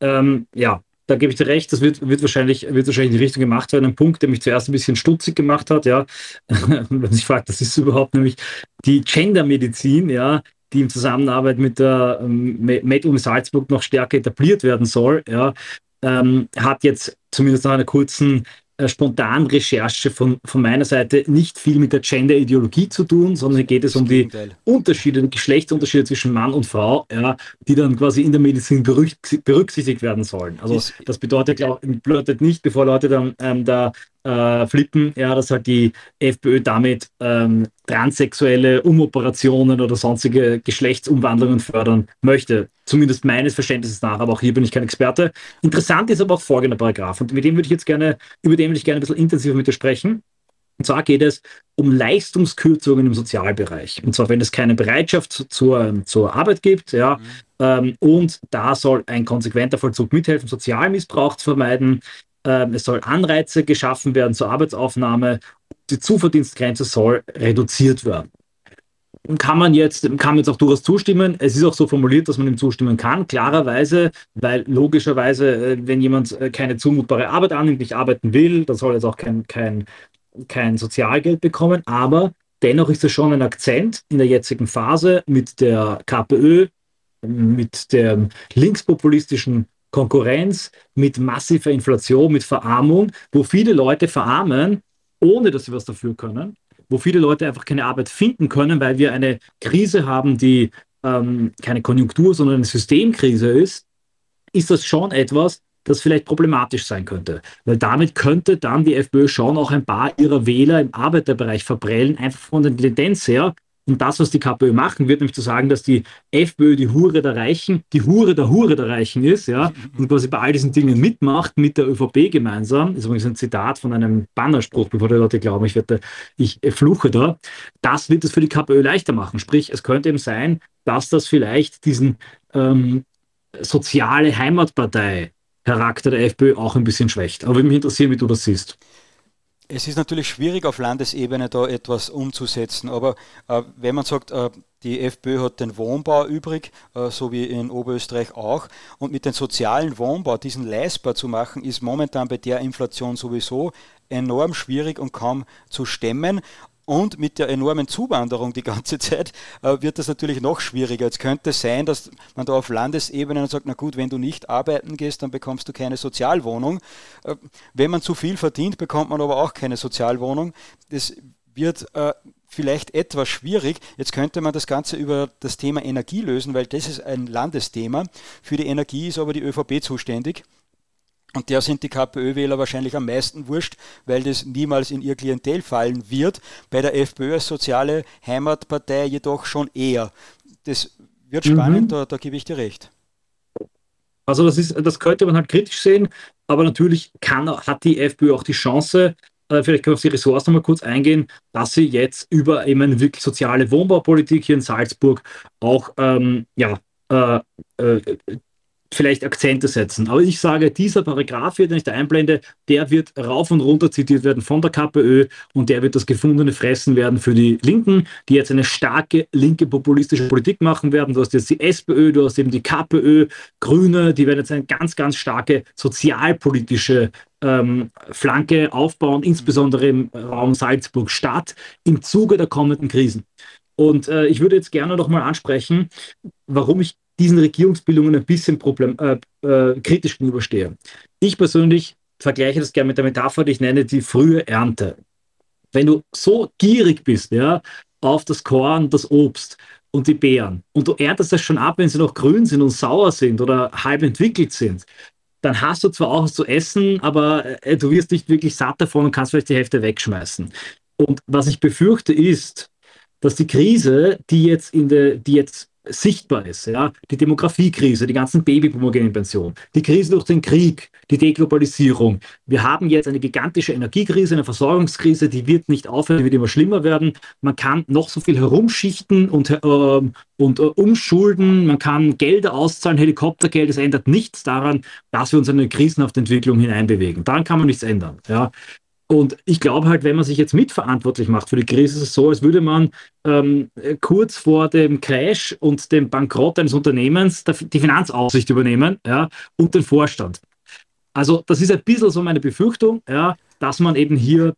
Ähm, ja, da gebe ich dir recht, das wird, wird, wahrscheinlich, wird wahrscheinlich in die Richtung gemacht werden. Ein Punkt, der mich zuerst ein bisschen stutzig gemacht hat, ja, wenn man sich fragt, das ist überhaupt nämlich die Gendermedizin, ja, die in Zusammenarbeit mit der ähm, MedUni Salzburg noch stärker etabliert werden soll, ja, ähm, hat jetzt zumindest nach einer kurzen spontan Recherche von, von meiner Seite nicht viel mit der Gender-Ideologie zu tun, sondern geht es um die Unterschiede, die Geschlechtsunterschiede zwischen Mann und Frau, ja, die dann quasi in der Medizin berücksichtigt werden sollen. Also das bedeutet, bedeutet nicht, bevor Leute dann ähm, da äh, flippen, ja, dass halt die FPÖ damit ähm, transsexuelle Umoperationen oder sonstige Geschlechtsumwandlungen fördern möchte. Zumindest meines Verständnisses nach, aber auch hier bin ich kein Experte. Interessant ist aber auch folgender Paragraph und mit dem würde ich jetzt gerne, über den würde ich gerne ein bisschen intensiver mit dir sprechen. Und zwar geht es um Leistungskürzungen im Sozialbereich. Und zwar, wenn es keine Bereitschaft zur, zur Arbeit gibt, ja, mhm. ähm, und da soll ein konsequenter Vollzug mithelfen, Sozialmissbrauch zu vermeiden. Ähm, es soll Anreize geschaffen werden zur Arbeitsaufnahme. Die Zuverdienstgrenze soll reduziert werden. Kann man jetzt, kann man jetzt auch durchaus zustimmen. Es ist auch so formuliert, dass man ihm zustimmen kann, klarerweise, weil logischerweise, äh, wenn jemand äh, keine zumutbare Arbeit annimmt, nicht arbeiten will, dann soll er jetzt auch kein, kein, kein Sozialgeld bekommen. Aber dennoch ist es schon ein Akzent in der jetzigen Phase mit der KPÖ, mit der linkspopulistischen Konkurrenz, mit massiver Inflation, mit Verarmung, wo viele Leute verarmen, ohne dass sie was dafür können, wo viele Leute einfach keine Arbeit finden können, weil wir eine Krise haben, die ähm, keine Konjunktur, sondern eine Systemkrise ist, ist das schon etwas, das vielleicht problematisch sein könnte. Weil damit könnte dann die FPÖ schon auch ein paar ihrer Wähler im Arbeiterbereich verprellen, einfach von der Tendenz her, und das, was die KPÖ machen wird, nämlich zu sagen, dass die FPÖ die Hure der Reichen, die Hure der Hure der Reichen ist, ja, und quasi bei all diesen Dingen mitmacht mit der ÖVP gemeinsam, ist übrigens ein Zitat von einem Bannerspruch, bevor die Leute glauben, ich, werde, ich fluche da, das wird es für die KPÖ leichter machen. Sprich, es könnte eben sein, dass das vielleicht diesen ähm, soziale Heimatpartei Charakter der FPÖ auch ein bisschen schwächt. Aber würde mich interessieren, wie du das siehst. Es ist natürlich schwierig auf Landesebene da etwas umzusetzen, aber äh, wenn man sagt, äh, die FPÖ hat den Wohnbau übrig, äh, so wie in Oberösterreich auch, und mit dem sozialen Wohnbau diesen leistbar zu machen, ist momentan bei der Inflation sowieso enorm schwierig und kaum zu stemmen. Und mit der enormen Zuwanderung die ganze Zeit äh, wird das natürlich noch schwieriger. Es könnte sein, dass man da auf Landesebene sagt, na gut, wenn du nicht arbeiten gehst, dann bekommst du keine Sozialwohnung. Äh, wenn man zu viel verdient, bekommt man aber auch keine Sozialwohnung. Das wird äh, vielleicht etwas schwierig. Jetzt könnte man das Ganze über das Thema Energie lösen, weil das ist ein Landesthema. Für die Energie ist aber die ÖVP zuständig. Und der sind die KPÖ-Wähler wahrscheinlich am meisten wurscht, weil das niemals in ihr Klientel fallen wird. Bei der FPÖ als soziale Heimatpartei jedoch schon eher. Das wird mhm. spannend, mhm. da, da gebe ich dir recht. Also das, ist, das könnte man halt kritisch sehen, aber natürlich kann, hat die FPÖ auch die Chance, äh, vielleicht können wir auf die Ressorts nochmal kurz eingehen, dass sie jetzt über eben eine wirklich soziale Wohnbaupolitik hier in Salzburg auch ähm, ja, äh, äh, vielleicht Akzente setzen. Aber ich sage, dieser Paragraph hier, den ich da einblende, der wird rauf und runter zitiert werden von der KPÖ und der wird das gefundene Fressen werden für die Linken, die jetzt eine starke linke populistische Politik machen werden. Du hast jetzt die SPÖ, du hast eben die KPÖ, Grüne, die werden jetzt eine ganz, ganz starke sozialpolitische ähm, Flanke aufbauen, insbesondere im Raum Salzburg-Stadt, im Zuge der kommenden Krisen. Und äh, ich würde jetzt gerne noch mal ansprechen, warum ich diesen Regierungsbildungen ein bisschen problem, äh, äh, kritisch gegenüberstehe. Ich persönlich vergleiche das gerne mit der Metapher, die ich nenne die frühe Ernte. Wenn du so gierig bist, ja, auf das Korn, das Obst und die Beeren und du erntest das schon ab, wenn sie noch grün sind und sauer sind oder halb entwickelt sind, dann hast du zwar auch was zu essen, aber äh, du wirst nicht wirklich satt davon und kannst vielleicht die Hälfte wegschmeißen. Und was ich befürchte ist, dass die Krise, die jetzt in der, die jetzt sichtbar ist. Ja? Die Demografiekrise, die ganzen Babyboomer gehen in Pension, die Krise durch den Krieg, die Deglobalisierung. Wir haben jetzt eine gigantische Energiekrise, eine Versorgungskrise, die wird nicht aufhören, die wird immer schlimmer werden. Man kann noch so viel herumschichten und, äh, und äh, umschulden, man kann Gelder auszahlen, Helikoptergeld, es ändert nichts daran, dass wir uns in eine krisenhafte Entwicklung hineinbewegen. Daran kann man nichts ändern. Ja? Und ich glaube halt, wenn man sich jetzt mitverantwortlich macht für die Krise, ist es so, als würde man ähm, kurz vor dem Crash und dem Bankrott eines Unternehmens die Finanzaussicht übernehmen ja, und den Vorstand. Also das ist ein bisschen so meine Befürchtung, ja, dass man eben hier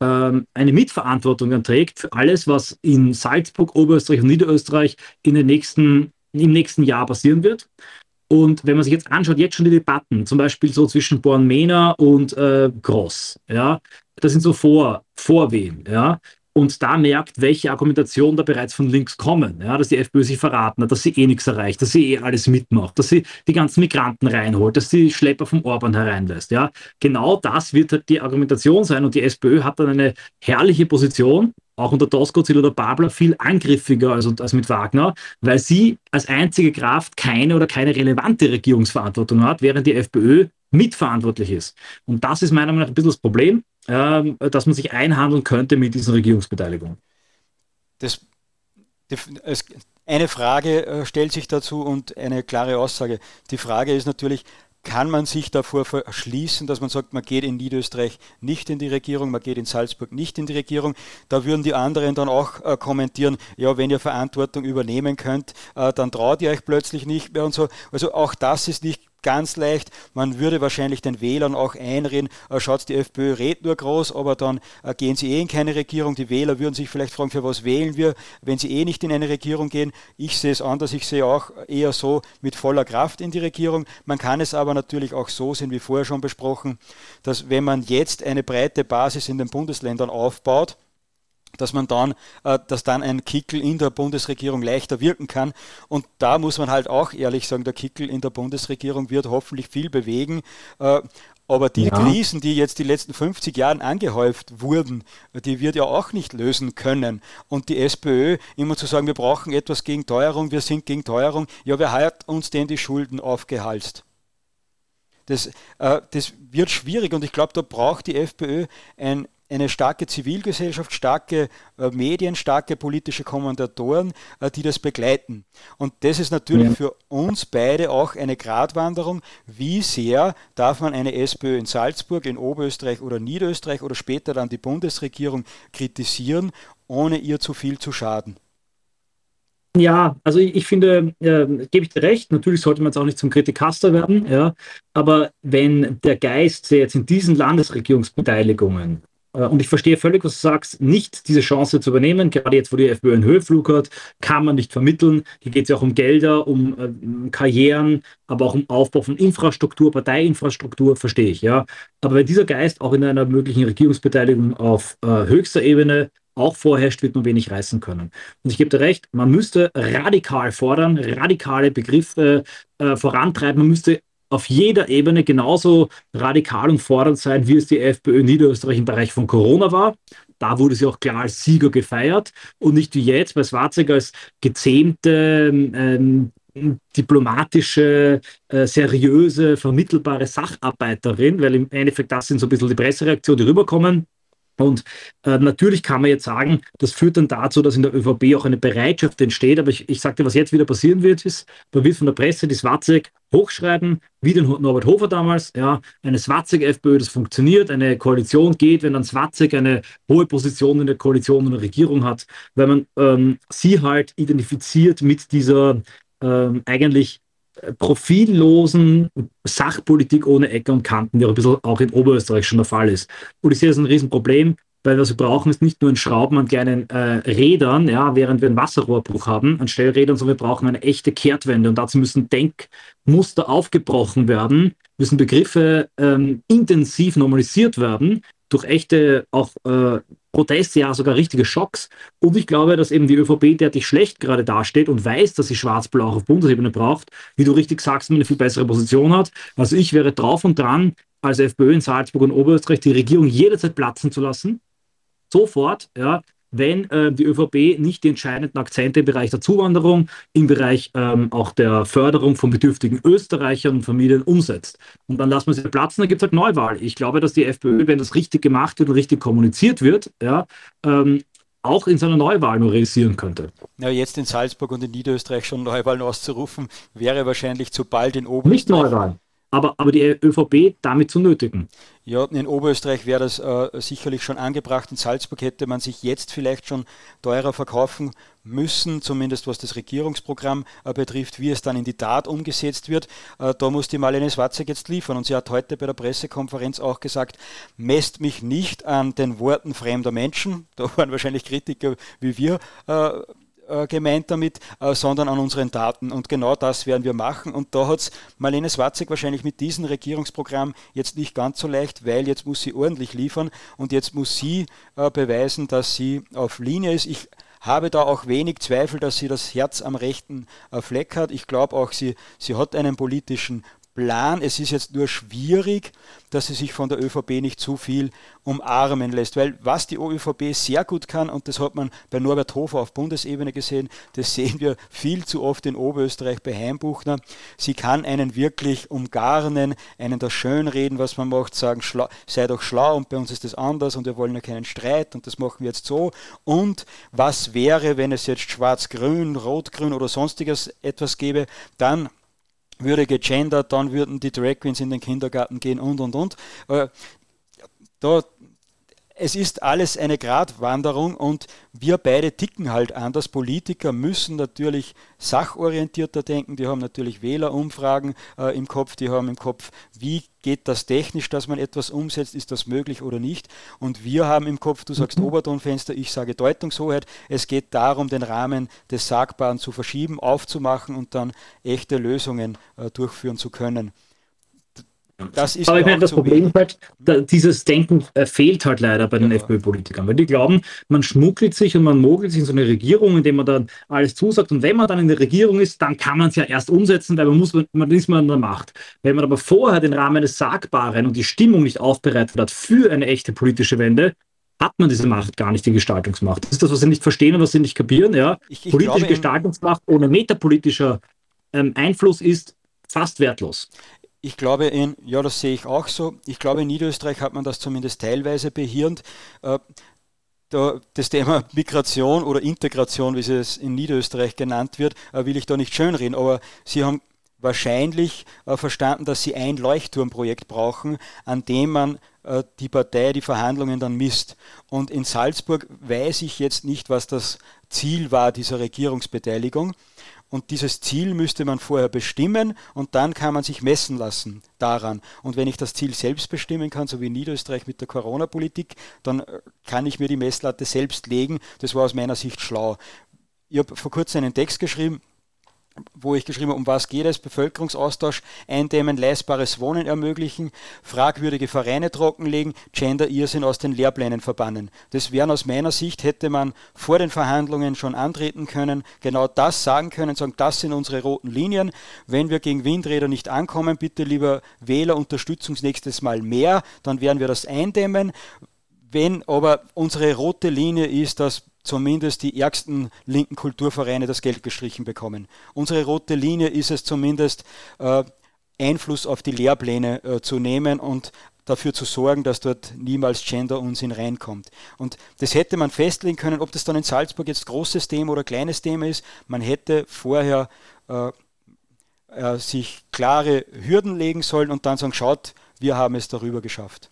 ähm, eine Mitverantwortung trägt für alles, was in Salzburg, Oberösterreich und Niederösterreich in den nächsten, im nächsten Jahr passieren wird. Und wenn man sich jetzt anschaut, jetzt schon die Debatten, zum Beispiel so zwischen Born-Mehner und äh, Gross, ja, das sind so Vor Vorwehen, ja. Und da merkt, welche Argumentation da bereits von links kommen, ja, dass die FPÖ sich verraten hat, dass sie eh nichts erreicht, dass sie eh alles mitmacht, dass sie die ganzen Migranten reinholt, dass sie Schlepper vom Orban hereinlässt. Ja. Genau das wird halt die Argumentation sein und die SPÖ hat dann eine herrliche Position, auch unter Doskozil oder Babler viel angriffiger als, als mit Wagner, weil sie als einzige Kraft keine oder keine relevante Regierungsverantwortung hat, während die FPÖ mitverantwortlich ist. Und das ist meiner Meinung nach ein bisschen das Problem, äh, dass man sich einhandeln könnte mit diesen Regierungsbeteiligungen. Das, es, eine Frage äh, stellt sich dazu und eine klare Aussage. Die Frage ist natürlich, kann man sich davor verschließen, dass man sagt, man geht in Niederösterreich nicht in die Regierung, man geht in Salzburg nicht in die Regierung. Da würden die anderen dann auch äh, kommentieren, ja, wenn ihr Verantwortung übernehmen könnt, äh, dann traut ihr euch plötzlich nicht mehr und so. Also auch das ist nicht ganz leicht. Man würde wahrscheinlich den Wählern auch einreden, äh, schaut, die FPÖ redet nur groß, aber dann äh, gehen sie eh in keine Regierung. Die Wähler würden sich vielleicht fragen, für was wählen wir, wenn sie eh nicht in eine Regierung gehen. Ich sehe es anders, ich sehe auch eher so mit voller Kraft in die Regierung. Man kann es aber natürlich auch so sehen, wie vorher schon besprochen, dass wenn man jetzt eine breite Basis in den Bundesländern aufbaut, dass man dann, äh, dass dann ein Kickel in der Bundesregierung leichter wirken kann. Und da muss man halt auch ehrlich sagen, der Kickel in der Bundesregierung wird hoffentlich viel bewegen. Äh, aber die ja. Krisen, die jetzt die letzten 50 Jahre angehäuft wurden, die wird ja auch nicht lösen können. Und die SPÖ immer zu sagen, wir brauchen etwas gegen Teuerung, wir sind gegen Teuerung, ja, wer hat uns denn die Schulden aufgehalst? Das, äh, das wird schwierig und ich glaube, da braucht die FPÖ ein eine starke Zivilgesellschaft, starke äh, Medien, starke politische Kommentatoren, äh, die das begleiten. Und das ist natürlich ja. für uns beide auch eine Gratwanderung. Wie sehr darf man eine SPÖ in Salzburg, in Oberösterreich oder Niederösterreich oder später dann die Bundesregierung kritisieren, ohne ihr zu viel zu schaden? Ja, also ich, ich finde, äh, gebe ich dir recht, natürlich sollte man jetzt auch nicht zum Kritikaster werden, ja, aber wenn der Geist jetzt in diesen Landesregierungsbeteiligungen und ich verstehe völlig, was du sagst, nicht diese Chance zu übernehmen. Gerade jetzt, wo die FPÖ einen Höhenflug hat, kann man nicht vermitteln. Hier geht es ja auch um Gelder, um äh, Karrieren, aber auch um Aufbau von Infrastruktur, Parteiinfrastruktur, verstehe ich. Ja. Aber wenn dieser Geist auch in einer möglichen Regierungsbeteiligung auf äh, höchster Ebene auch vorherrscht, wird man wenig reißen können. Und ich gebe dir recht, man müsste radikal fordern, radikale Begriffe äh, vorantreiben, man müsste auf jeder Ebene genauso radikal und fordernd sein, wie es die FPÖ Niederösterreich im Bereich von Corona war. Da wurde sie auch klar als Sieger gefeiert und nicht wie jetzt bei Schwarzig als gezähmte, ähm, diplomatische, äh, seriöse, vermittelbare Sacharbeiterin, weil im Endeffekt das sind so ein bisschen die Pressereaktionen, die rüberkommen. Und äh, natürlich kann man jetzt sagen, das führt dann dazu, dass in der ÖVP auch eine Bereitschaft entsteht. Aber ich, ich sagte, was jetzt wieder passieren wird, ist, man wird von der Presse die Swatzek hochschreiben, wie den Norbert Hofer damals. Ja, eine Swatzek-FPÖ, das funktioniert, eine Koalition geht, wenn dann Swatzek eine hohe Position in der Koalition und der Regierung hat, weil man ähm, sie halt identifiziert mit dieser ähm, eigentlich profillosen Sachpolitik ohne Ecke und Kanten, die auch ein bisschen auch in Oberösterreich schon der Fall ist. Und ich sehe das ein Riesenproblem, weil was wir brauchen, ist nicht nur ein Schrauben an kleinen äh, Rädern, ja, während wir einen Wasserrohrbruch haben, an Stellrädern, sondern wir brauchen eine echte Kehrtwende und dazu müssen Denkmuster aufgebrochen werden, müssen Begriffe ähm, intensiv normalisiert werden durch echte auch äh, Proteste, ja sogar richtige Schocks. Und ich glaube, dass eben die ÖVP derartig schlecht gerade dasteht und weiß, dass sie Schwarz-Blau auch auf Bundesebene braucht, wie du richtig sagst, eine viel bessere Position hat. Also ich wäre drauf und dran, als FPÖ in Salzburg und Oberösterreich die Regierung jederzeit platzen zu lassen. Sofort, ja, wenn äh, die ÖVP nicht die entscheidenden Akzente im Bereich der Zuwanderung, im Bereich ähm, auch der Förderung von bedürftigen Österreichern und Familien umsetzt. Und dann lassen wir sie platzen, dann gibt es halt Neuwahl. Ich glaube, dass die FPÖ, wenn das richtig gemacht wird und richtig kommuniziert wird, ja, ähm, auch in seiner Neuwahl nur realisieren könnte. Ja, jetzt in Salzburg und in Niederösterreich schon Neuwahlen auszurufen, wäre wahrscheinlich zu bald in Oberösterreich. Nicht Neuwahlen aber, aber die ÖVP damit zu nötigen. Ja, in Oberösterreich wäre das äh, sicherlich schon angebracht. In Salzburg hätte man sich jetzt vielleicht schon teurer verkaufen müssen, zumindest was das Regierungsprogramm äh, betrifft, wie es dann in die Tat umgesetzt wird. Äh, da muss die Marlene Swatzek jetzt liefern. Und sie hat heute bei der Pressekonferenz auch gesagt, messt mich nicht an den Worten fremder Menschen. Da waren wahrscheinlich Kritiker wie wir äh, gemeint damit, äh, sondern an unseren Daten. Und genau das werden wir machen. Und da hat es Marlene Swatzek wahrscheinlich mit diesem Regierungsprogramm jetzt nicht ganz so leicht, weil jetzt muss sie ordentlich liefern und jetzt muss sie äh, beweisen, dass sie auf Linie ist. Ich habe da auch wenig Zweifel, dass sie das Herz am rechten Fleck hat. Ich glaube auch, sie, sie hat einen politischen Plan. Es ist jetzt nur schwierig, dass sie sich von der ÖVP nicht zu viel umarmen lässt. Weil was die ÖVP sehr gut kann, und das hat man bei Norbert Hofer auf Bundesebene gesehen, das sehen wir viel zu oft in Oberösterreich bei Heimbuchner, sie kann einen wirklich umgarnen, einen da schönreden, was man macht, sagen, sei doch schlau und bei uns ist das anders und wir wollen ja keinen Streit und das machen wir jetzt so. Und was wäre, wenn es jetzt schwarz-grün, rot-grün oder sonstiges etwas gäbe, dann würde gegendert, dann würden die Drag Queens in den Kindergarten gehen und und und. Äh, da, es ist alles eine Gratwanderung und wir beide ticken halt anders. Politiker müssen natürlich sachorientierter denken, die haben natürlich Wählerumfragen äh, im Kopf, die haben im Kopf, wie geht das technisch, dass man etwas umsetzt, ist das möglich oder nicht. Und wir haben im Kopf, du sagst mhm. Obertonfenster, ich sage Deutungshoheit. Es geht darum, den Rahmen des Sagbaren zu verschieben, aufzumachen und dann echte Lösungen äh, durchführen zu können. Das ist Aber ich meine, das Problem ist halt, dieses Denken äh, fehlt halt leider bei den ja. FPÖ-Politikern, weil die glauben, man schmuggelt sich und man mogelt sich in so eine Regierung, indem man dann alles zusagt. Und wenn man dann in der Regierung ist, dann kann man es ja erst umsetzen, weil man muss, man ist man an der Macht. Wenn man aber vorher den Rahmen des Sagbaren und die Stimmung nicht aufbereitet hat für eine echte politische Wende, hat man diese Macht gar nicht, die Gestaltungsmacht. Das ist das, was sie nicht verstehen und was sie nicht kapieren. Ja? Ich, ich Politische Gestaltungsmacht ohne metapolitischer ähm, Einfluss ist fast wertlos. Ich glaube, in, ja, das sehe ich auch so. Ich glaube, in Niederösterreich hat man das zumindest teilweise behirnt. Äh, da, das Thema Migration oder Integration, wie es in Niederösterreich genannt wird, äh, will ich da nicht schönreden. Aber Sie haben wahrscheinlich äh, verstanden, dass Sie ein Leuchtturmprojekt brauchen, an dem man die Partei, die Verhandlungen dann misst. Und in Salzburg weiß ich jetzt nicht, was das Ziel war dieser Regierungsbeteiligung. Und dieses Ziel müsste man vorher bestimmen und dann kann man sich messen lassen daran. Und wenn ich das Ziel selbst bestimmen kann, so wie in Niederösterreich mit der Corona-Politik, dann äh, kann ich mir die Messlatte selbst legen. Das war aus meiner Sicht schlau. Ich habe vor kurzem einen Text geschrieben, wo ich geschrieben habe, um was geht es, Bevölkerungsaustausch eindämmen, leistbares Wohnen ermöglichen, fragwürdige Vereine trockenlegen, Gender-Irrsinn aus den Lehrplänen verbannen. Das wären aus meiner Sicht, hätte man vor den Verhandlungen schon antreten können, genau das sagen können, sagen, das sind unsere roten Linien. Wenn wir gegen Windräder nicht ankommen, bitte lieber Wähler, Unterstützung nächstes Mal mehr, dann werden wir das eindämmen. Wenn aber unsere rote Linie ist, dass zumindest die ärgsten linken Kulturvereine das Geld gestrichen bekommen. Unsere rote Linie ist es zumindest, äh, Einfluss auf die Lehrpläne äh, zu nehmen und dafür zu sorgen, dass dort niemals Gender-Unsinn reinkommt. Und das hätte man festlegen können, ob das dann in Salzburg jetzt großes Thema oder kleines Thema ist. Man hätte vorher äh, äh sich klare Hürden legen sollen und dann sagen, schaut, wir haben es darüber geschafft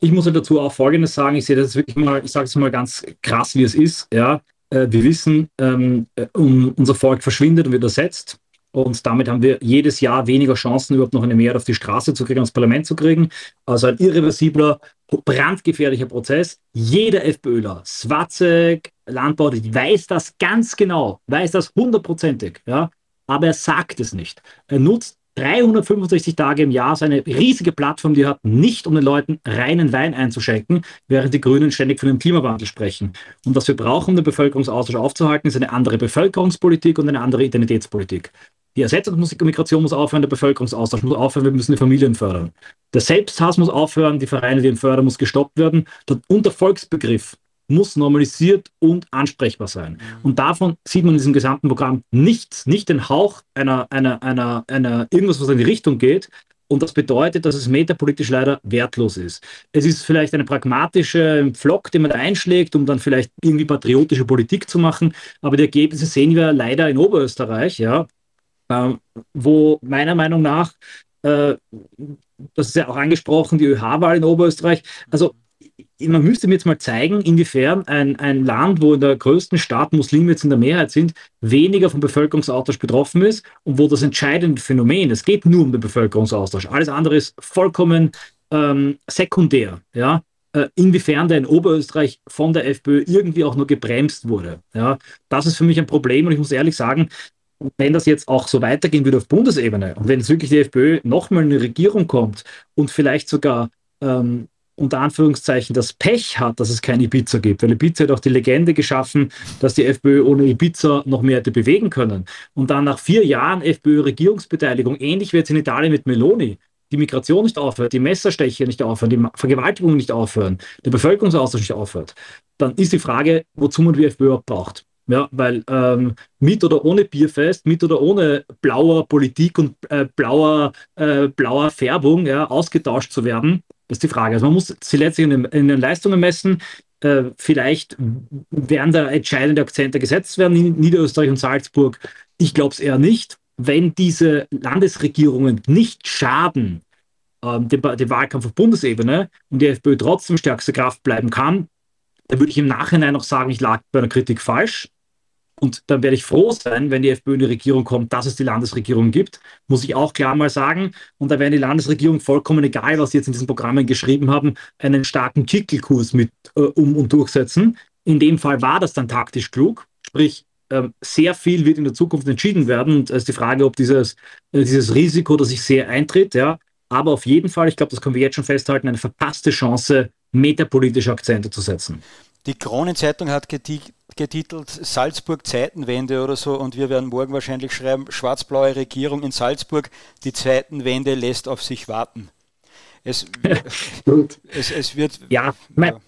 ich muss halt dazu auch Folgendes sagen. Ich sehe das wirklich mal, ich sage es mal ganz krass, wie es ist. Ja, äh, wir wissen, ähm, äh, unser Volk verschwindet und wird ersetzt. Und damit haben wir jedes Jahr weniger Chancen, überhaupt noch eine Mehrheit auf die Straße zu kriegen, aufs Parlament zu kriegen. Also ein irreversibler, brandgefährlicher Prozess. Jeder FPÖler, Swatzek, Landbau, weiß das ganz genau, weiß das hundertprozentig. Ja? Aber er sagt es nicht. Er nutzt 365 Tage im Jahr seine riesige Plattform, die hat, nicht um den Leuten reinen Wein einzuschenken, während die Grünen ständig von dem Klimawandel sprechen. Und was wir brauchen, um den Bevölkerungsaustausch aufzuhalten, ist eine andere Bevölkerungspolitik und eine andere Identitätspolitik. Die Ersetzungsmigration muss aufhören, der Bevölkerungsaustausch muss aufhören, wir müssen die Familien fördern. Der Selbsthass muss aufhören, die Vereine, die ihn fördern, muss gestoppt werden. Der Volksbegriff muss normalisiert und ansprechbar sein. Mhm. Und davon sieht man in diesem gesamten Programm nichts, nicht den Hauch einer, einer, einer, einer irgendwas, was in die Richtung geht. Und das bedeutet, dass es metapolitisch leider wertlos ist. Es ist vielleicht eine pragmatische Pflock, den man da einschlägt, um dann vielleicht irgendwie patriotische Politik zu machen. Aber die Ergebnisse sehen wir leider in Oberösterreich, ja, äh, wo meiner Meinung nach, äh, das ist ja auch angesprochen, die ÖH-Wahl in Oberösterreich, also man müsste mir jetzt mal zeigen, inwiefern ein, ein Land, wo in der größten Stadt Muslime jetzt in der Mehrheit sind, weniger vom Bevölkerungsaustausch betroffen ist und wo das entscheidende Phänomen, es geht nur um den Bevölkerungsaustausch, alles andere ist vollkommen ähm, sekundär, ja, äh, inwiefern der in Oberösterreich von der FPÖ irgendwie auch nur gebremst wurde. Ja, das ist für mich ein Problem und ich muss ehrlich sagen, wenn das jetzt auch so weitergehen würde auf Bundesebene und wenn es wirklich die FPÖ nochmal in eine Regierung kommt und vielleicht sogar ähm, unter Anführungszeichen das Pech hat, dass es kein Ibiza gibt. Weil Ibiza hat auch die Legende geschaffen, dass die FPÖ ohne Ibiza noch mehr hätte bewegen können. Und dann nach vier Jahren FPÖ-Regierungsbeteiligung, ähnlich wie jetzt in Italien mit Meloni, die Migration nicht aufhört, die Messersteche nicht aufhören, die Vergewaltigung nicht aufhören, der Bevölkerungsaustausch nicht aufhört, dann ist die Frage, wozu man die FPÖ überhaupt braucht. Ja, weil ähm, mit oder ohne Bierfest, mit oder ohne blauer Politik und äh, blauer, äh, blauer Färbung ja, ausgetauscht zu werden, das ist die Frage. Also man muss sie letztlich in den, in den Leistungen messen. Äh, vielleicht werden da entscheidende Akzente gesetzt werden in Niederösterreich und Salzburg. Ich glaube es eher nicht. Wenn diese Landesregierungen nicht schaden ähm, dem, dem Wahlkampf auf Bundesebene und die FPÖ trotzdem stärkste Kraft bleiben kann, dann würde ich im Nachhinein noch sagen, ich lag bei einer Kritik falsch. Und dann werde ich froh sein, wenn die FPÖ in die Regierung kommt, dass es die Landesregierung gibt, muss ich auch klar mal sagen. Und da werden die Landesregierung vollkommen egal, was sie jetzt in diesen Programmen geschrieben haben, einen starken Kickelkurs mit äh, um und durchsetzen. In dem Fall war das dann taktisch klug, sprich ähm, sehr viel wird in der Zukunft entschieden werden. Und es ist die Frage, ob dieses, äh, dieses Risiko, das ich sehe, eintritt. Ja. Aber auf jeden Fall, ich glaube, das können wir jetzt schon festhalten, eine verpasste Chance, metapolitische Akzente zu setzen. Die Kronenzeitung hat getitelt Salzburg Zeitenwende oder so und wir werden morgen wahrscheinlich schreiben, schwarz-blaue Regierung in Salzburg, die Zeitenwende lässt auf sich warten. Es, es, es wird. Ja, mein, ja,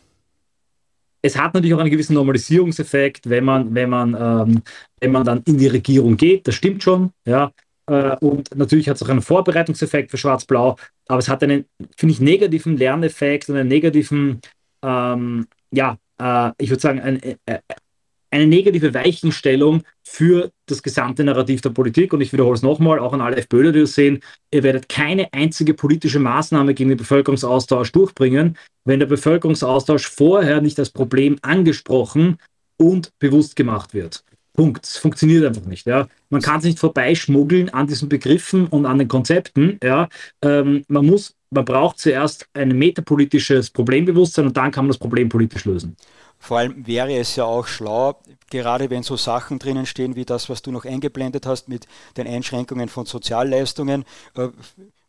es hat natürlich auch einen gewissen Normalisierungseffekt, wenn man, wenn man, ähm, wenn man dann in die Regierung geht. Das stimmt schon, ja. Äh, und natürlich hat es auch einen Vorbereitungseffekt für Schwarz-Blau, aber es hat einen, finde ich, negativen Lerneffekt und einen negativen, ähm, ja, äh, ich würde sagen, ein, äh, eine negative Weichenstellung für das gesamte Narrativ der Politik. Und ich wiederhole es nochmal, auch an alle FPÖler, die das sehen, ihr werdet keine einzige politische Maßnahme gegen den Bevölkerungsaustausch durchbringen, wenn der Bevölkerungsaustausch vorher nicht als Problem angesprochen und bewusst gemacht wird. Punkt. Es funktioniert einfach nicht. Ja. Man kann sich nicht vorbeischmuggeln an diesen Begriffen und an den Konzepten. Ja. Ähm, man muss, man braucht zuerst ein metapolitisches Problembewusstsein und dann kann man das Problem politisch lösen. Vor allem wäre es ja auch schlau, gerade wenn so Sachen drinnen stehen wie das, was du noch eingeblendet hast mit den Einschränkungen von Sozialleistungen. Äh,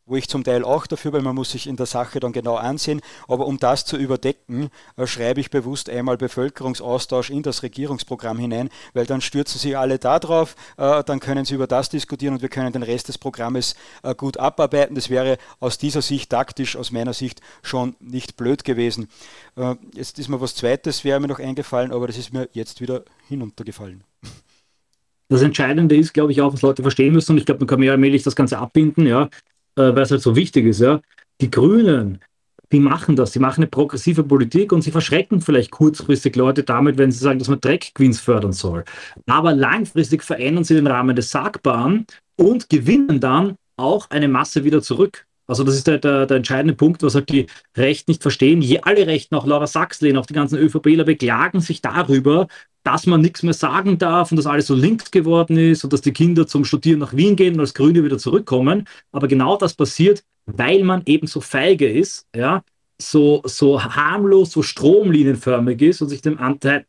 wo ich zum Teil auch dafür bin, man muss sich in der Sache dann genau ansehen, aber um das zu überdecken, äh, schreibe ich bewusst einmal Bevölkerungsaustausch in das Regierungsprogramm hinein, weil dann stürzen sie alle da drauf, äh, dann können sie über das diskutieren und wir können den Rest des Programmes äh, gut abarbeiten. Das wäre aus dieser Sicht taktisch, aus meiner Sicht schon nicht blöd gewesen. Jetzt ist mir was Zweites, wäre mir noch eingefallen, aber das ist mir jetzt wieder hinuntergefallen. Das Entscheidende ist, glaube ich, auch, was Leute verstehen müssen, und ich glaube, man kann mehr allmählich das Ganze abbinden, ja äh, weil es halt so wichtig ist. Ja? Die Grünen, die machen das, die machen eine progressive Politik und sie verschrecken vielleicht kurzfristig Leute damit, wenn sie sagen, dass man Dreckqueens fördern soll. Aber langfristig verändern sie den Rahmen des Sagbaren und gewinnen dann auch eine Masse wieder zurück. Also das ist der, der, der, entscheidende Punkt, was halt die Rechten nicht verstehen. Je, alle Rechten, auch Laura Sachslehn, auch die ganzen ÖVPler beklagen sich darüber, dass man nichts mehr sagen darf und dass alles so links geworden ist und dass die Kinder zum Studieren nach Wien gehen und als Grüne wieder zurückkommen. Aber genau das passiert, weil man eben so feige ist, ja, so, so harmlos, so stromlinienförmig ist und sich dem,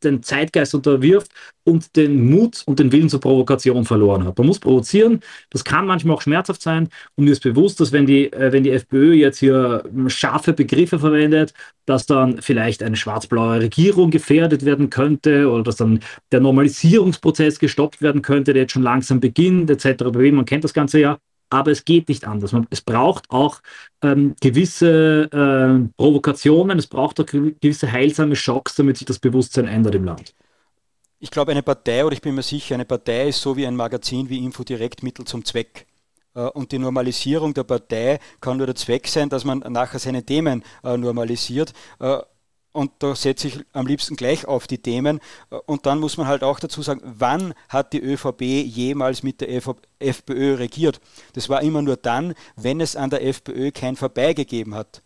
dem Zeitgeist unterwirft und den Mut und den Willen zur Provokation verloren hat. Man muss provozieren, das kann manchmal auch schmerzhaft sein und mir ist bewusst, dass wenn die, äh, wenn die FPÖ jetzt hier scharfe Begriffe verwendet, dass dann vielleicht eine schwarz-blaue Regierung gefährdet werden könnte oder dass dann der Normalisierungsprozess gestoppt werden könnte, der jetzt schon langsam beginnt, etc. Man kennt das Ganze ja aber es geht nicht anders. es braucht auch ähm, gewisse äh, Provokationen, es braucht auch gewisse heilsame Schocks, damit sich das Bewusstsein ändert im Land. Ich glaube, eine Partei, oder ich bin mir sicher, eine Partei ist so wie ein Magazin wie Infodirekt Mittel zum Zweck. Äh, und die Normalisierung der Partei kann nur der Zweck sein, dass man nachher seine Themen äh, normalisiert. Und da setze ich am liebsten gleich auf die Themen. Und dann muss man halt auch dazu sagen, wann hat die ÖVP jemals mit der FPÖ regiert? Das war immer nur dann, wenn es an der FPÖ kein Vorbei gegeben hat.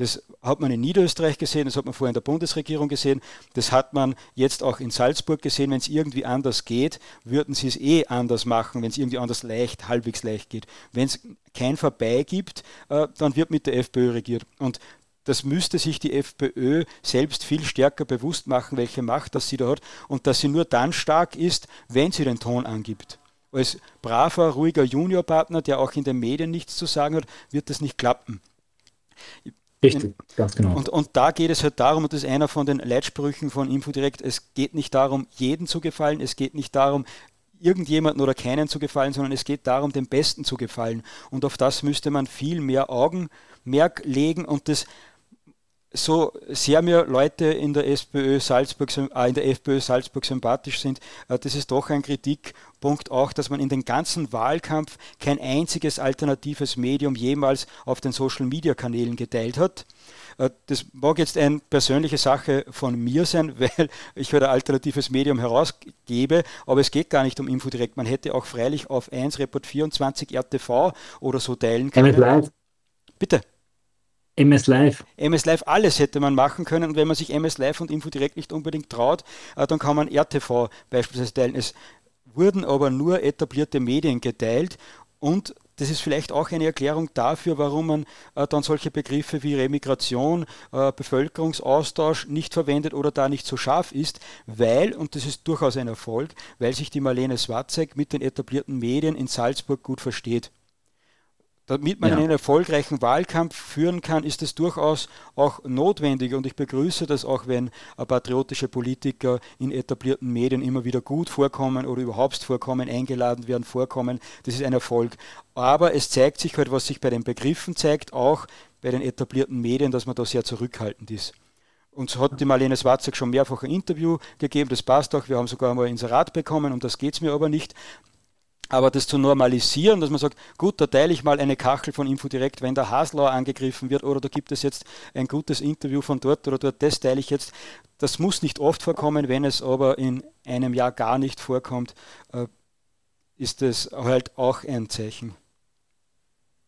Das hat man in Niederösterreich gesehen, das hat man vorher in der Bundesregierung gesehen, das hat man jetzt auch in Salzburg gesehen. Wenn es irgendwie anders geht, würden sie es eh anders machen, wenn es irgendwie anders leicht, halbwegs leicht geht. Wenn es kein Vorbei gibt, äh, dann wird mit der FPÖ regiert. Und das müsste sich die FPÖ selbst viel stärker bewusst machen, welche Macht das sie da hat und dass sie nur dann stark ist, wenn sie den Ton angibt. Als braver, ruhiger Juniorpartner, der auch in den Medien nichts zu sagen hat, wird das nicht klappen. Richtig, ganz genau. Und, und da geht es halt darum, und das ist einer von den Leitsprüchen von Infodirect, es geht nicht darum, jeden zu gefallen, es geht nicht darum, irgendjemanden oder keinen zu gefallen, sondern es geht darum, dem Besten zu gefallen. Und auf das müsste man viel mehr Augenmerk legen und das so sehr mir Leute in der SPÖ Salzburg, äh, in der FPÖ Salzburg sympathisch sind, äh, das ist doch ein Kritikpunkt auch, dass man in den ganzen Wahlkampf kein einziges alternatives Medium jemals auf den Social Media Kanälen geteilt hat. Äh, das mag jetzt eine persönliche Sache von mir sein, weil ich halt ein alternatives Medium herausgebe, aber es geht gar nicht um Infodirekt. Man hätte auch freilich auf 1 Report 24 RTV oder so teilen können. Bitte. MS Live. MS Live, alles hätte man machen können. Und wenn man sich MS Live und Info direkt nicht unbedingt traut, äh, dann kann man RTV beispielsweise teilen. Es wurden aber nur etablierte Medien geteilt und das ist vielleicht auch eine Erklärung dafür, warum man äh, dann solche Begriffe wie Remigration, äh, Bevölkerungsaustausch nicht verwendet oder da nicht so scharf ist, weil, und das ist durchaus ein Erfolg, weil sich die Marlene Swatzek mit den etablierten Medien in Salzburg gut versteht. Damit man ja. einen erfolgreichen Wahlkampf führen kann, ist es durchaus auch notwendig und ich begrüße das auch, wenn patriotische Politiker in etablierten Medien immer wieder gut vorkommen oder überhaupt vorkommen, eingeladen werden, vorkommen. Das ist ein Erfolg. Aber es zeigt sich halt, was sich bei den Begriffen zeigt, auch bei den etablierten Medien, dass man da sehr zurückhaltend ist. Uns hat die Marlene Swarzek schon mehrfach ein Interview gegeben, das passt auch. Wir haben sogar mal ein Inserat bekommen, um das geht es mir aber nicht. Aber das zu normalisieren, dass man sagt, gut, da teile ich mal eine Kachel von Infodirekt, wenn der Haslauer angegriffen wird oder da gibt es jetzt ein gutes Interview von dort oder dort, das teile ich jetzt. Das muss nicht oft vorkommen, wenn es aber in einem Jahr gar nicht vorkommt, äh, ist es halt auch ein Zeichen.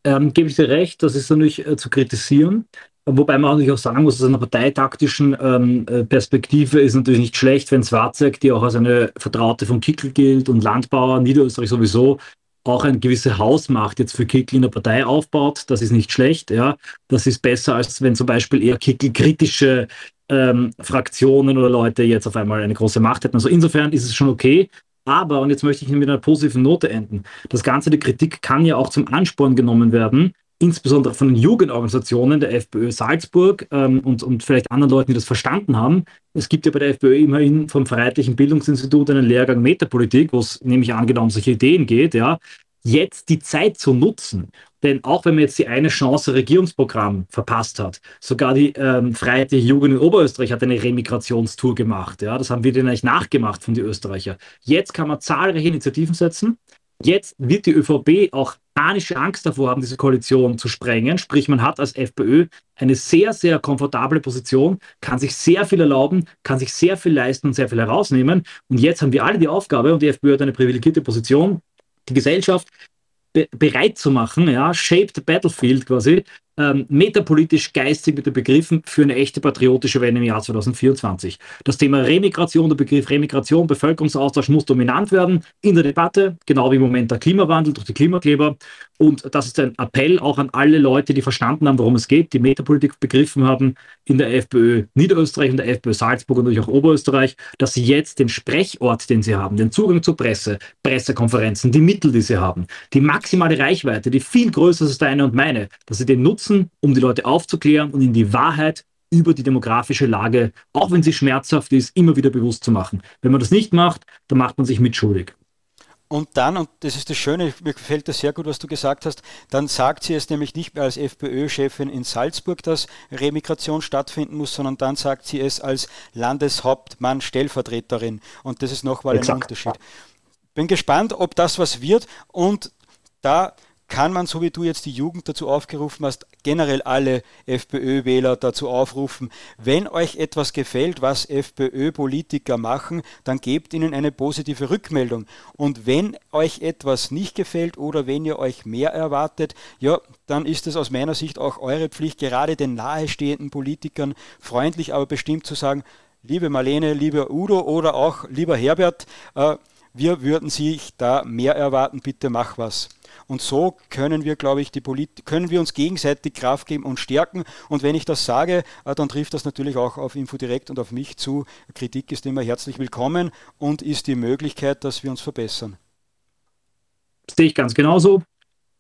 Ähm, gebe ich dir recht, das ist natürlich äh, zu kritisieren. Wobei man natürlich auch sagen muss, aus einer parteitaktischen ähm, äh, Perspektive ist natürlich nicht schlecht, wenn Swarzek, die auch als eine Vertraute von Kickel gilt und Landbauer, Niederösterreich sowieso, auch eine gewisse Hausmacht jetzt für Kickel in der Partei aufbaut. Das ist nicht schlecht. Ja. Das ist besser, als wenn zum Beispiel eher Kickel-kritische ähm, Fraktionen oder Leute jetzt auf einmal eine große Macht hätten. Also insofern ist es schon okay. Aber, und jetzt möchte ich mit einer positiven Note enden, das Ganze, die Kritik kann ja auch zum Ansporn genommen werden, insbesondere von den Jugendorganisationen der FPÖ Salzburg ähm, und, und vielleicht anderen Leuten, die das verstanden haben. Es gibt ja bei der FPÖ immerhin vom Freiheitlichen Bildungsinstitut einen Lehrgang Metapolitik, wo es nämlich angenommen solche Ideen geht, ja, jetzt die Zeit zu nutzen. Denn auch wenn man jetzt die eine Chance Regierungsprogramm verpasst hat, sogar die ähm, Freiheitliche Jugend in Oberösterreich hat eine Remigrationstour gemacht. Ja, das haben wir denen eigentlich nachgemacht von den Österreichern. Jetzt kann man zahlreiche Initiativen setzen. Jetzt wird die ÖVP auch panische Angst davor haben, diese Koalition zu sprengen. Sprich, man hat als FPÖ eine sehr, sehr komfortable Position, kann sich sehr viel erlauben, kann sich sehr viel leisten und sehr viel herausnehmen. Und jetzt haben wir alle die Aufgabe, und die FPÖ hat eine privilegierte Position, die Gesellschaft be bereit zu machen, ja, shape the battlefield quasi, ähm, metapolitisch, geistig mit den Begriffen für eine echte patriotische Wende im Jahr 2024. Das Thema Remigration, der Begriff Remigration, Bevölkerungsaustausch muss dominant werden in der Debatte, genau wie im Moment der Klimawandel durch die Klimakleber. Und das ist ein Appell auch an alle Leute, die verstanden haben, worum es geht, die Metapolitik begriffen haben in der FPÖ Niederösterreich, in der FPÖ Salzburg und natürlich auch Oberösterreich, dass sie jetzt den Sprechort, den sie haben, den Zugang zur Presse, Pressekonferenzen, die Mittel, die sie haben, die maximale Reichweite, die viel größer ist als deine und meine, dass sie den nutzen, um die Leute aufzuklären und ihnen die Wahrheit über die demografische Lage, auch wenn sie schmerzhaft ist, immer wieder bewusst zu machen. Wenn man das nicht macht, dann macht man sich mitschuldig. Und dann, und das ist das Schöne, mir gefällt das sehr gut, was du gesagt hast, dann sagt sie es nämlich nicht mehr als FPÖ-Chefin in Salzburg, dass Remigration stattfinden muss, sondern dann sagt sie es als Landeshauptmann, Stellvertreterin. Und das ist nochmal ein Unterschied. Bin gespannt, ob das was wird. Und da kann man, so wie du jetzt die Jugend dazu aufgerufen hast, generell alle FPÖ-Wähler dazu aufrufen, wenn euch etwas gefällt, was FPÖ-Politiker machen, dann gebt ihnen eine positive Rückmeldung. Und wenn euch etwas nicht gefällt oder wenn ihr euch mehr erwartet, ja, dann ist es aus meiner Sicht auch eure Pflicht, gerade den nahestehenden Politikern freundlich, aber bestimmt zu sagen, liebe Marlene, lieber Udo oder auch lieber Herbert, äh, wir würden sich da mehr erwarten, bitte mach was. Und so können wir, glaube ich, die Polit können wir uns gegenseitig Kraft geben und stärken. Und wenn ich das sage, äh, dann trifft das natürlich auch auf Infodirekt und auf mich zu. Kritik ist immer herzlich willkommen und ist die Möglichkeit, dass wir uns verbessern. Das sehe ich ganz genauso.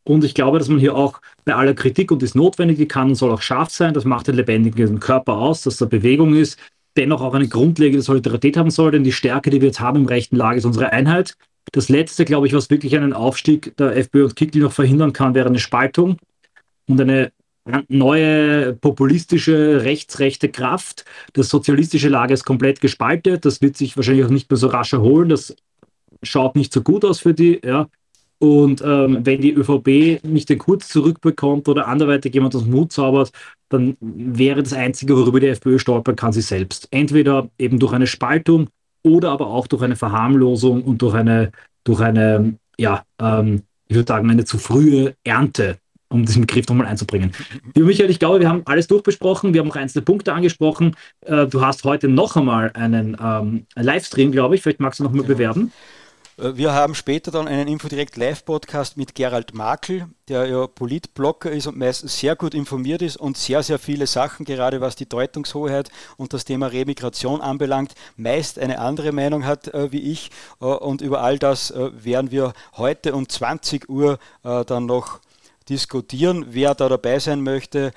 Und ich glaube, dass man hier auch bei aller Kritik und das Notwendige kann und soll auch scharf sein. Das macht den lebendigen Körper aus, dass da Bewegung ist, dennoch auch eine grundlegende Solidarität haben soll, denn die Stärke, die wir jetzt haben im rechten Lager, ist unsere Einheit. Das letzte, glaube ich, was wirklich einen Aufstieg der FPÖ und Kickl noch verhindern kann, wäre eine Spaltung und eine neue populistische rechtsrechte Kraft. Das sozialistische Lager ist komplett gespaltet. Das wird sich wahrscheinlich auch nicht mehr so rasch erholen. Das schaut nicht so gut aus für die. Ja. Und ähm, wenn die ÖVP nicht den Kurz zurückbekommt oder anderweitig jemand dem Mut zaubert, dann wäre das Einzige, worüber die FPÖ stolpern kann, sie selbst. Entweder eben durch eine Spaltung oder aber auch durch eine Verharmlosung und durch eine, durch eine, ja, ähm, ich würde sagen, eine zu frühe Ernte, um diesen Begriff nochmal einzubringen. Lieber Michael, ich glaube, wir haben alles durchbesprochen, wir haben noch einzelne Punkte angesprochen. Äh, du hast heute noch einmal einen ähm, Livestream, glaube ich, vielleicht magst du noch mal ja. bewerben. Äh, wir haben später dann einen Infodirekt Live-Podcast mit Gerald Makel, der ja Politblocker ist und meistens sehr gut informiert ist und sehr, sehr viele Sachen, gerade was die Deutungshoheit und das Thema Remigration anbelangt, meist eine andere Meinung hat äh, wie ich. Äh, und über all das äh, werden wir heute um 20 Uhr äh, dann noch diskutieren. Wer da dabei sein möchte,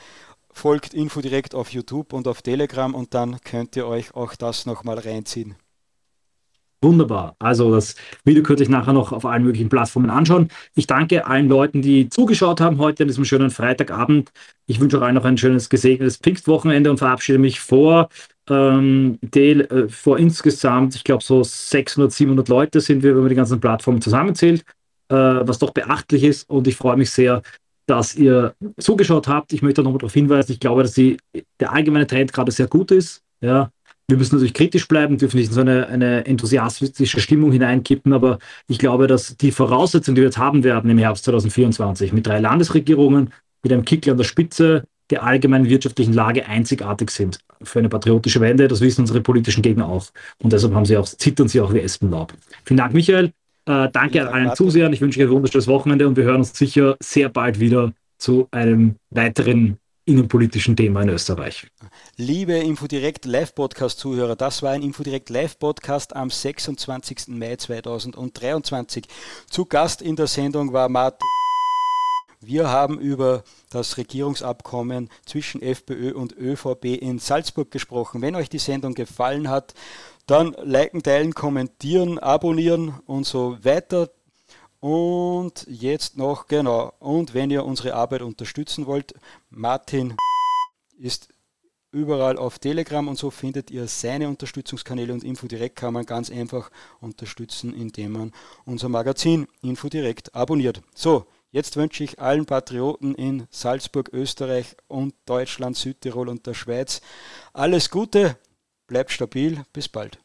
folgt Infodirekt auf YouTube und auf Telegram und dann könnt ihr euch auch das nochmal reinziehen. Wunderbar. Also das Video könnt ihr nachher noch auf allen möglichen Plattformen anschauen. Ich danke allen Leuten, die zugeschaut haben heute an diesem schönen Freitagabend. Ich wünsche euch allen noch ein schönes gesegnetes Pfingstwochenende und verabschiede mich vor, ähm, Del, äh, vor insgesamt, ich glaube so 600, 700 Leute sind wir, wenn man die ganzen Plattformen zusammenzählt, äh, was doch beachtlich ist. Und ich freue mich sehr, dass ihr zugeschaut habt. Ich möchte nochmal darauf hinweisen, ich glaube, dass die, der allgemeine Trend gerade sehr gut ist. Ja, wir müssen natürlich kritisch bleiben, dürfen nicht in so eine, eine enthusiastische Stimmung hineinkippen, aber ich glaube, dass die Voraussetzungen, die wir jetzt haben werden im Herbst 2024, mit drei Landesregierungen, mit einem Kickl an der Spitze der allgemeinen wirtschaftlichen Lage einzigartig sind für eine patriotische Wende. Das wissen unsere politischen Gegner auch. Und deshalb haben sie auch, zittern sie auch wie Espenlaub. Vielen Dank, Michael. Äh, danke an allen Zusehern. Ich wünsche euch ein wunderschönes Wochenende und wir hören uns sicher sehr bald wieder zu einem weiteren innenpolitischen Thema in Österreich. Liebe Infodirect Live-Podcast-Zuhörer, das war ein Infodirect Live-Podcast am 26. Mai 2023. Zu Gast in der Sendung war Martin. Wir haben über das Regierungsabkommen zwischen FPÖ und ÖVP in Salzburg gesprochen. Wenn euch die Sendung gefallen hat, dann liken, teilen, kommentieren, abonnieren und so weiter. Und jetzt noch, genau, und wenn ihr unsere Arbeit unterstützen wollt, Martin ist überall auf Telegram und so findet ihr seine Unterstützungskanäle und Infodirekt kann man ganz einfach unterstützen, indem man unser Magazin Infodirekt abonniert. So, jetzt wünsche ich allen Patrioten in Salzburg, Österreich und Deutschland, Südtirol und der Schweiz alles Gute, bleibt stabil, bis bald.